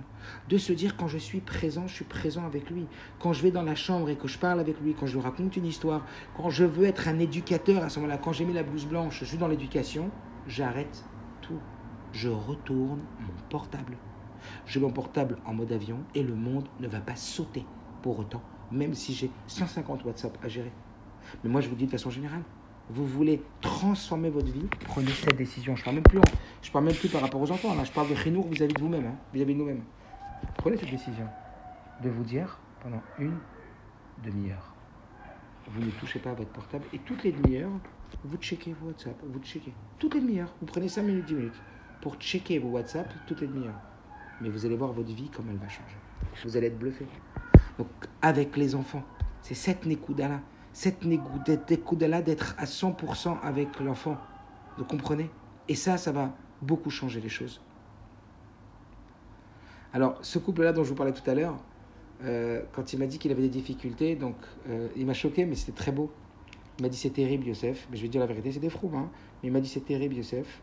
[SPEAKER 1] de se dire quand je suis présent, je suis présent avec lui. Quand je vais dans la chambre et que je parle avec lui, quand je lui raconte une histoire, quand je veux être un éducateur à ce moment-là, quand j'ai mis la blouse blanche, je suis dans l'éducation, j'arrête tout. Je retourne mon portable. Je mets mon portable en mode avion et le monde ne va pas sauter pour autant, même si j'ai 150 WhatsApp à gérer. Mais moi, je vous dis de façon générale, vous voulez transformer votre vie, prenez cette décision. Je parle même plus, je parle même plus par rapport aux enfants. Là, je parle de chinour vis-à-vis de vous-même, hein, vis-à-vis de nous-mêmes. Prenez cette décision de vous dire pendant une demi-heure, vous ne touchez pas à votre portable et toutes les demi-heures, vous checkez vos WhatsApp, vous checkez toutes les demi-heures. Vous prenez 5 minutes, 10 minutes pour checker vos WhatsApp toutes les demi-heures. Mais vous allez voir votre vie comme elle va changer. Vous allez être bluffé. Donc avec les enfants, c'est cette nécouda-là cette là d'être à 100% avec l'enfant. Vous comprenez? Et ça, ça va beaucoup changer les choses. Alors, ce couple-là dont je vous parlais tout à l'heure, euh, quand il m'a dit qu'il avait des difficultés, donc euh, il m'a choqué, mais c'était très beau. Il m'a dit c'est terrible, Youssef. Mais je vais dire la vérité, c'est des froux, hein. Mais il m'a dit c'est terrible, Youssef.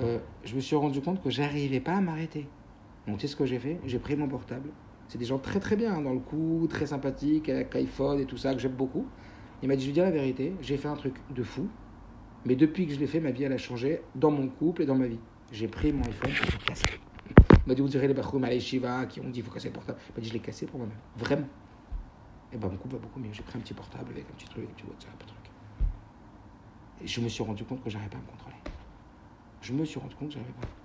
[SPEAKER 1] Euh, je me suis rendu compte que j'arrivais pas à m'arrêter. Donc, tu sais ce que j'ai fait? J'ai pris mon portable. C'est des gens très très bien hein, dans le coup, très sympathiques, avec iPhone et tout ça, que j'aime beaucoup. Il m'a dit, je vais dire la vérité, j'ai fait un truc de fou, mais depuis que je l'ai fait, ma vie, elle a changé dans mon couple et dans ma vie. J'ai pris mon iPhone, je l'ai cassé. Il m'a dit, vous direz les Bachoum à Shiva qui ont dit, il faut casser le portable. Il m'a dit, je l'ai cassé pour moi-même. Vraiment. Et ben mon couple va beaucoup mieux. J'ai pris un petit portable avec un petit truc, un petit WhatsApp, un truc. Et je me suis rendu compte que j'arrivais pas à me contrôler. Je me suis rendu compte que j'arrivais pas.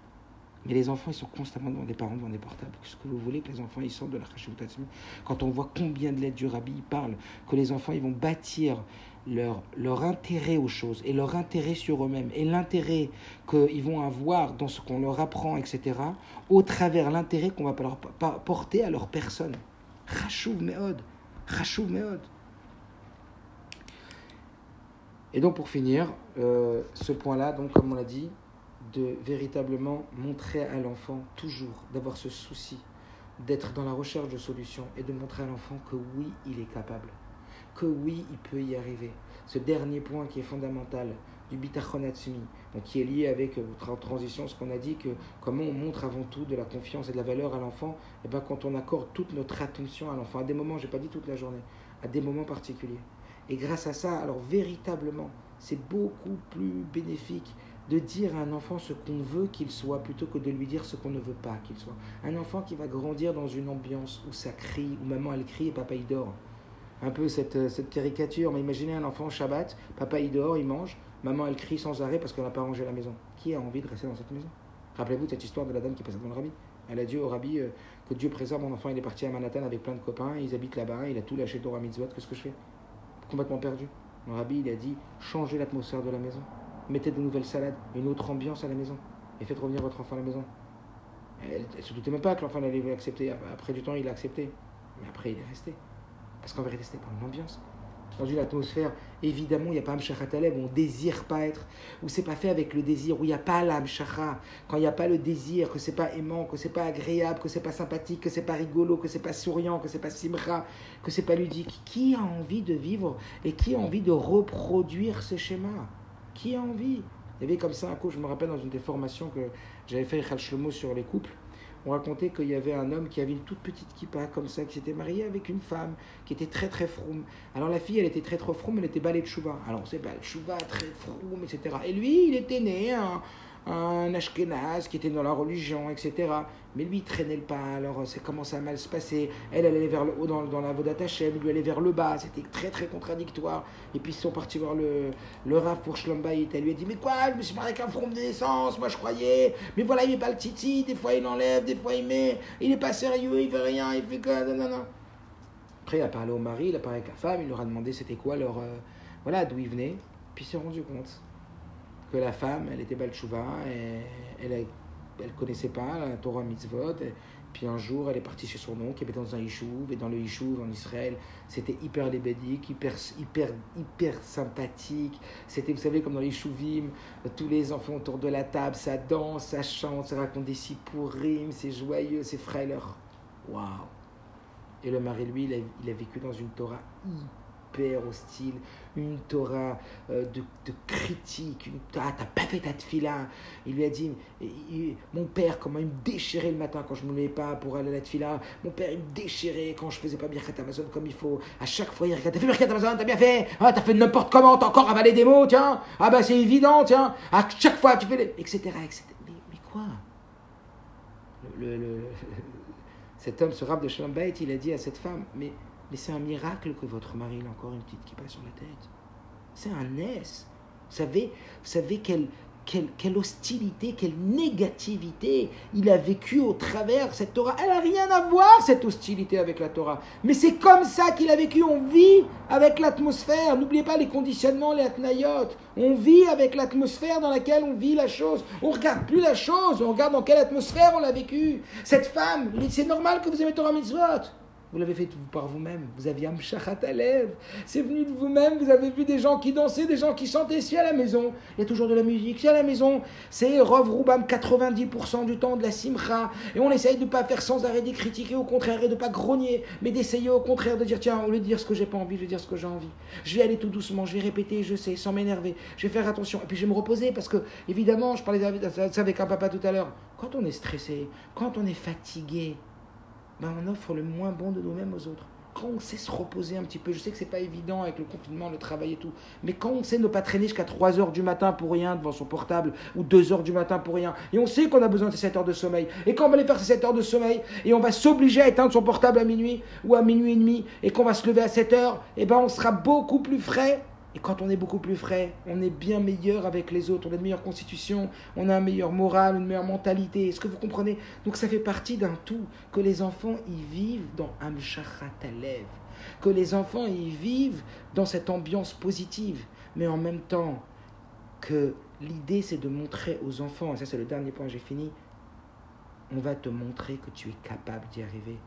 [SPEAKER 1] Mais les enfants, ils sont constamment devant des parents, devant des portables. Qu'est-ce que vous voulez que les enfants, ils sortent de la Khashivutatsmi Quand on voit combien de lettres du Rabbi ils parlent, que les enfants, ils vont bâtir leur, leur intérêt aux choses et leur intérêt sur eux-mêmes et l'intérêt qu'ils vont avoir dans ce qu'on leur apprend, etc., au travers l'intérêt qu'on va leur porter à leur personne. Rachouv Meod. Rachouv Meod. Et donc, pour finir, euh, ce point-là, donc, comme on l'a dit, de véritablement montrer à l'enfant toujours, d'avoir ce souci, d'être dans la recherche de solutions et de montrer à l'enfant que oui, il est capable, que oui, il peut y arriver. Ce dernier point qui est fondamental du bitachonatsumi, donc qui est lié avec votre euh, transition, ce qu'on a dit, que comment on montre avant tout de la confiance et de la valeur à l'enfant, et eh ben quand on accorde toute notre attention à l'enfant, à des moments, j'ai pas dit toute la journée, à des moments particuliers. Et grâce à ça, alors véritablement, c'est beaucoup plus bénéfique de dire à un enfant ce qu'on veut qu'il soit plutôt que de lui dire ce qu'on ne veut pas qu'il soit. Un enfant qui va grandir dans une ambiance où ça crie, où maman elle crie et papa il dort. Un peu cette, euh, cette caricature, mais imaginez un enfant Shabbat, papa il dort, il mange, maman elle crie sans arrêt parce qu'elle n'a pas rangé la maison. Qui a envie de rester dans cette maison? Rappelez-vous cette histoire de la dame qui passe devant le rabbi. Elle a dit au rabbi euh, que Dieu préserve mon enfant, il est parti à Manhattan avec plein de copains, ils habitent là-bas, il a tout lâché Torah Mitzvot, qu'est-ce que je fais? Complètement perdu. Le rabbi il a dit changez l'atmosphère de la maison mettez de nouvelles salades, une autre ambiance à la maison, et faites revenir votre enfant à la maison. Elle ne se doutait même pas que l'enfant allait l'accepter. Après du temps, il a accepté. Mais après, il est resté. Parce qu'en vérité, c'était pas une ambiance dans une atmosphère, évidemment, il n'y a pas Amshachat Alev, on ne désire pas être, où c'est pas fait avec le désir, où il n'y a pas l'Amshacha, quand il n'y a pas le désir, que c'est pas aimant, que c'est pas agréable, que c'est pas sympathique, que c'est pas rigolo, que c'est pas souriant, que c'est pas simra, que c'est pas ludique. Qui a envie de vivre et qui a envie de reproduire ce schéma? Qui a envie? Il y avait comme ça un coup, je me rappelle dans une des formations que j'avais fait Shlomo sur les couples, on racontait qu'il y avait un homme qui avait une toute petite kippa comme ça, qui s'était marié avec une femme qui était très très froum. Alors la fille, elle était très très froum, elle était balai de chouva. Alors c'est balai de chouva, très froum, etc. Et lui, il était né un, un Ashkenaz qui était dans la religion, etc. Mais lui, il traînait le pas, alors ça commençait à mal se passer. Elle, elle allait vers le haut dans, dans la Vodat Hashem, lui allait vers le bas, c'était très très contradictoire. Et puis ils sont partis voir le, le Rav pour Shlombaït. Elle lui a dit Mais quoi, je me suis marié avec un front de naissance, moi je croyais. Mais voilà, il met pas le titi, des fois il enlève, des fois il met. Il est pas sérieux, il veut rien, il fait quoi, non, non, non. Après, il a parlé au mari, il a parlé avec la femme, il leur a demandé c'était quoi leur. Euh, voilà, d'où il venait. Puis il s'est rendu compte que la femme, elle était Balchouva, elle elle connaissait pas la Torah mitzvot. puis un jour, elle est partie chez son oncle qui était dans un yishuv. Et dans le yishuv en Israël, c'était hyper lébédique, hyper, hyper, hyper sympathique. C'était, vous savez, comme dans les yishuvim, tous les enfants autour de la table, ça danse, ça chante, ça raconte des sipurim, c'est joyeux, c'est frêleur. Waouh! Et le mari, lui, il a, il a vécu dans une Torah hyper hostile, une Torah euh, de, critique, une ah, t'as pas fait ta tefila. Il lui a dit, mon père, comment il me déchirait le matin quand je me levais pas pour aller à la tefila. Mon père, il me déchirait quand je faisais pas Birkat Amazon comme il faut. À chaque fois, il regarde, t'as fait Birkat Amazon, t'as bien fait. Ah, t'as fait n'importe comment, t'as encore avalé des mots, tiens. Ah, bah, c'est évident, tiens. À chaque fois, tu fais les... etc., etc. Mais, quoi? Cet homme, ce rab de Shalom il a dit à cette femme, mais c'est un miracle que votre mari ait encore une petite passe sur la tête. C'est un S. Vous savez, vous savez quelle, quelle, quelle, hostilité, quelle négativité il a vécu au travers cette Torah. Elle n'a rien à voir, cette hostilité avec la Torah. Mais c'est comme ça qu'il a vécu. On vit avec l'atmosphère. N'oubliez pas les conditionnements, les atnayot. On vit avec l'atmosphère dans laquelle on vit la chose. On regarde plus la chose, on regarde dans quelle atmosphère on l'a vécu. Cette femme, c'est normal que vous aimez Torah Mitzvot. Vous l'avez fait par vous-même. Vous aviez Amshachat Alev. C'est venu de vous-même. Vous avez vu des gens qui dansaient, des gens qui chantaient. Si à la maison, il y a toujours de la musique. Si à la maison, c'est Rov Roubam 90% du temps de la simcha. Et on essaye de ne pas faire sans arrêt des critiquer, au contraire, et de ne pas grogner, mais d'essayer au contraire de dire tiens, au lieu de dire ce que j'ai pas envie, je vais dire ce que j'ai envie. Je vais aller tout doucement, je vais répéter, je sais, sans m'énerver. Je vais faire attention. Et puis je vais me reposer parce que, évidemment, je parlais ça avec un papa tout à l'heure. Quand on est stressé, quand on est fatigué, ben, on offre le moins bon de nous-mêmes aux autres. Quand on sait se reposer un petit peu, je sais que c'est pas évident avec le confinement, le travail et tout, mais quand on sait ne pas traîner jusqu'à 3 heures du matin pour rien devant son portable, ou 2 heures du matin pour rien, et on sait qu'on a besoin de ces 7 heures de sommeil, et quand on va aller faire ces 7 heures de sommeil, et on va s'obliger à éteindre son portable à minuit, ou à minuit et demi, et qu'on va se lever à 7 heures, et eh ben on sera beaucoup plus frais et quand on est beaucoup plus frais, on est bien meilleur avec les autres, on a une meilleure constitution, on a un meilleur moral, une meilleure mentalité. Est-ce que vous comprenez? Donc ça fait partie d'un tout, que les enfants y vivent dans Amshachatalev, que les enfants y vivent dans cette ambiance positive, mais en même temps que l'idée c'est de montrer aux enfants, et ça c'est le dernier point, j'ai fini, on va te montrer que tu es capable d'y arriver.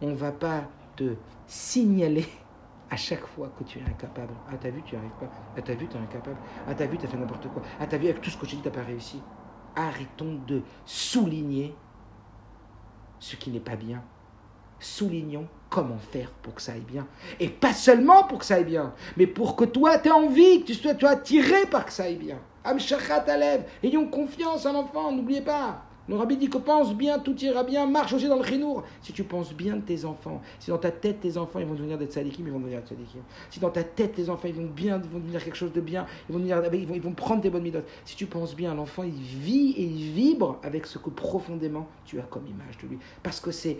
[SPEAKER 1] On ne va pas te signaler à chaque fois que tu es incapable. Ah, t'as vu, tu n'y arrives pas. Ah, t'as vu, tu es incapable. Ah, t'as vu, tu as fait n'importe quoi. Ah, t'as vu, avec tout ce que j'ai dit, tu pas réussi. Arrêtons de souligner ce qui n'est pas bien. Soulignons comment faire pour que ça aille bien. Et pas seulement pour que ça aille bien, mais pour que toi, tu aies envie, que tu sois, attiré par que ça aille bien. Amshachat Alev, ayons confiance en l'enfant, n'oubliez pas. Le rabbi dit que pense bien, tout ira bien, marche aussi dans le chinour. Si tu penses bien de tes enfants, si dans ta tête tes enfants ils vont devenir des tzadikim, ils vont devenir des tzadikim. Si dans ta tête tes enfants ils vont bien, ils vont devenir quelque chose de bien, ils vont, devenir, ils vont, prendre tes bonnes midotes. Si tu penses bien, l'enfant il vit et il vibre avec ce que profondément tu as comme image de lui. Parce que c'est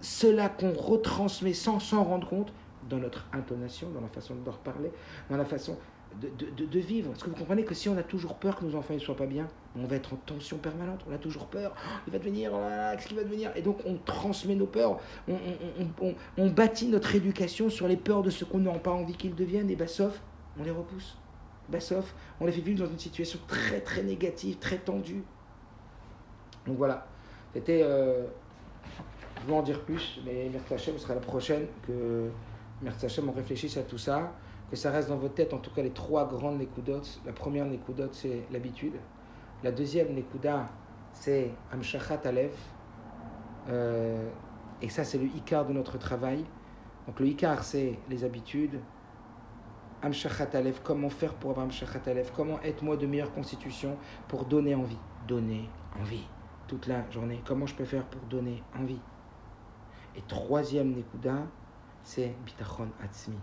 [SPEAKER 1] cela qu'on retransmet sans s'en rendre compte dans notre intonation, dans la façon de leur parler, dans la façon de, de, vivre. Est-ce que vous comprenez que si on a toujours peur que nos enfants ne soient pas bien, on va être en tension permanente, on a toujours peur, oh, il va devenir, oh qu'est-ce qu'il va devenir? Et donc on transmet nos peurs, on, on, on, bâtit notre éducation sur les peurs de ce qu'on n'a pas envie qu'ils deviennent, et bah sauf, on les repousse. Bah sauf, on les fait vivre dans une situation très très négative, très tendue. Donc voilà, c'était... Euh, je vais en dire plus, mais merci Hachem sera la prochaine que... Merci Hachem, on réfléchisse à tout ça que ça reste dans votre tête, en tout cas les trois grandes Nekudotes. La première Nekudote, c'est l'habitude. La deuxième Nekuda, c'est Amshachat Alev. Euh, et ça, c'est le Icar de notre travail. Donc le Icar, c'est les habitudes. Amshachat Alev, comment faire pour avoir Amshachat Alev Comment être moi de meilleure constitution pour donner envie? Donner envie toute la journée. Comment je peux faire pour donner envie? Et troisième Nekuda, c'est Bitachon Atzmi.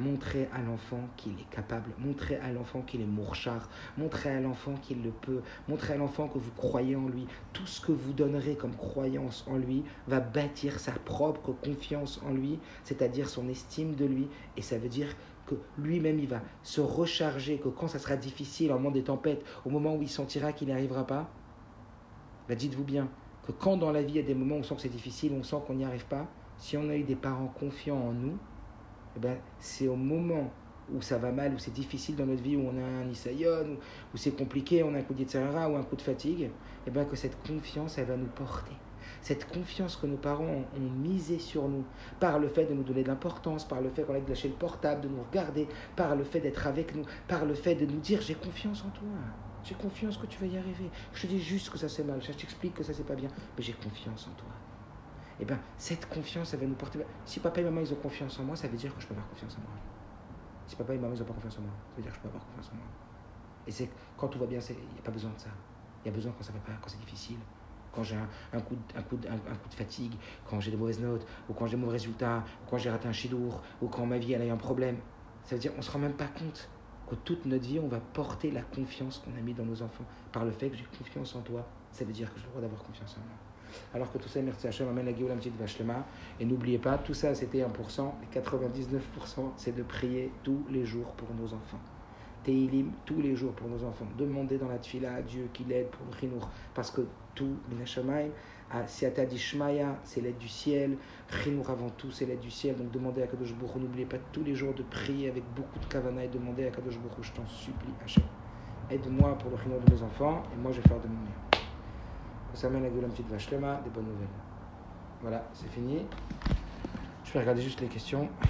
[SPEAKER 1] Montrer à l'enfant qu'il est capable, montrer à l'enfant qu'il est mourchar, montrer à l'enfant qu'il le peut, montrer à l'enfant que vous croyez en lui. Tout ce que vous donnerez comme croyance en lui va bâtir sa propre confiance en lui, c'est-à-dire son estime de lui. Et ça veut dire que lui-même, il va se recharger, que quand ça sera difficile, en moment des tempêtes, au moment où il sentira qu'il n'y arrivera pas, bah dites-vous bien que quand dans la vie, il y a des moments où on sent que c'est difficile, on sent qu'on n'y arrive pas, si on a eu des parents confiants en nous, eh ben, c'est au moment où ça va mal, où c'est difficile dans notre vie, où on a un isayon, où, c'est compliqué, on a un coup d'Yitzhara ou un coup de fatigue, eh ben, que cette confiance, elle va nous porter. Cette confiance que nos parents ont, misé sur nous, par le fait de nous donner de l'importance, par le fait qu'on ait lâché le portable, de nous regarder, par le fait d'être avec nous, par le fait de nous dire j'ai confiance en toi, j'ai confiance que tu vas y arriver. Je te dis juste que ça c'est mal, je t'explique que ça c'est pas bien, mais j'ai confiance en toi eh bien, cette confiance, elle va nous porter. Si papa et maman, ils ont confiance en moi, ça veut dire que je peux avoir confiance en moi. Si papa et maman, ils n'ont pas confiance en moi, ça veut dire que je peux avoir confiance en moi. Et c'est quand tout va bien, il n'y a pas besoin de ça. Il y a besoin quand ça va pas, quand c'est difficile, quand j'ai un, coup de, un, coup un, coup de fatigue, quand j'ai des mauvaises notes, ou quand j'ai des mauvais résultats, ou quand j'ai raté un chidour, ou quand ma vie elle a eu un problème. Ça veut dire qu'on ne se rend même pas compte que toute notre vie, on va porter la confiance qu'on a mis dans nos enfants. Par le fait que j'ai confiance en toi, ça veut dire que j'ai le droit d'avoir confiance en moi. Alors que tout ça, merci Hachem, amène la Géoula petite Vachlema. Et n'oubliez pas, tout ça c'était 1%, les 99% c'est de prier tous les jours pour nos enfants. Teilim tous les jours pour nos enfants. Demandez dans la tfila à Dieu qu'il aide pour le chinour. Parce que tout, Minashamaim, Siata Dishmaya, c'est l'aide du ciel. Chinour avant tout, c'est l'aide du ciel. Donc demandez à Kadosh Baruch N'oubliez pas tous les jours de prier avec beaucoup de kavana et demandez à Kadosh Baruch je t'en supplie, Hachem. Aide-moi pour le chinour de mes enfants et moi je vais faire de mon mieux. Ça mène à une petite vache des bonnes nouvelles. Voilà, c'est fini. Je vais regarder juste les questions.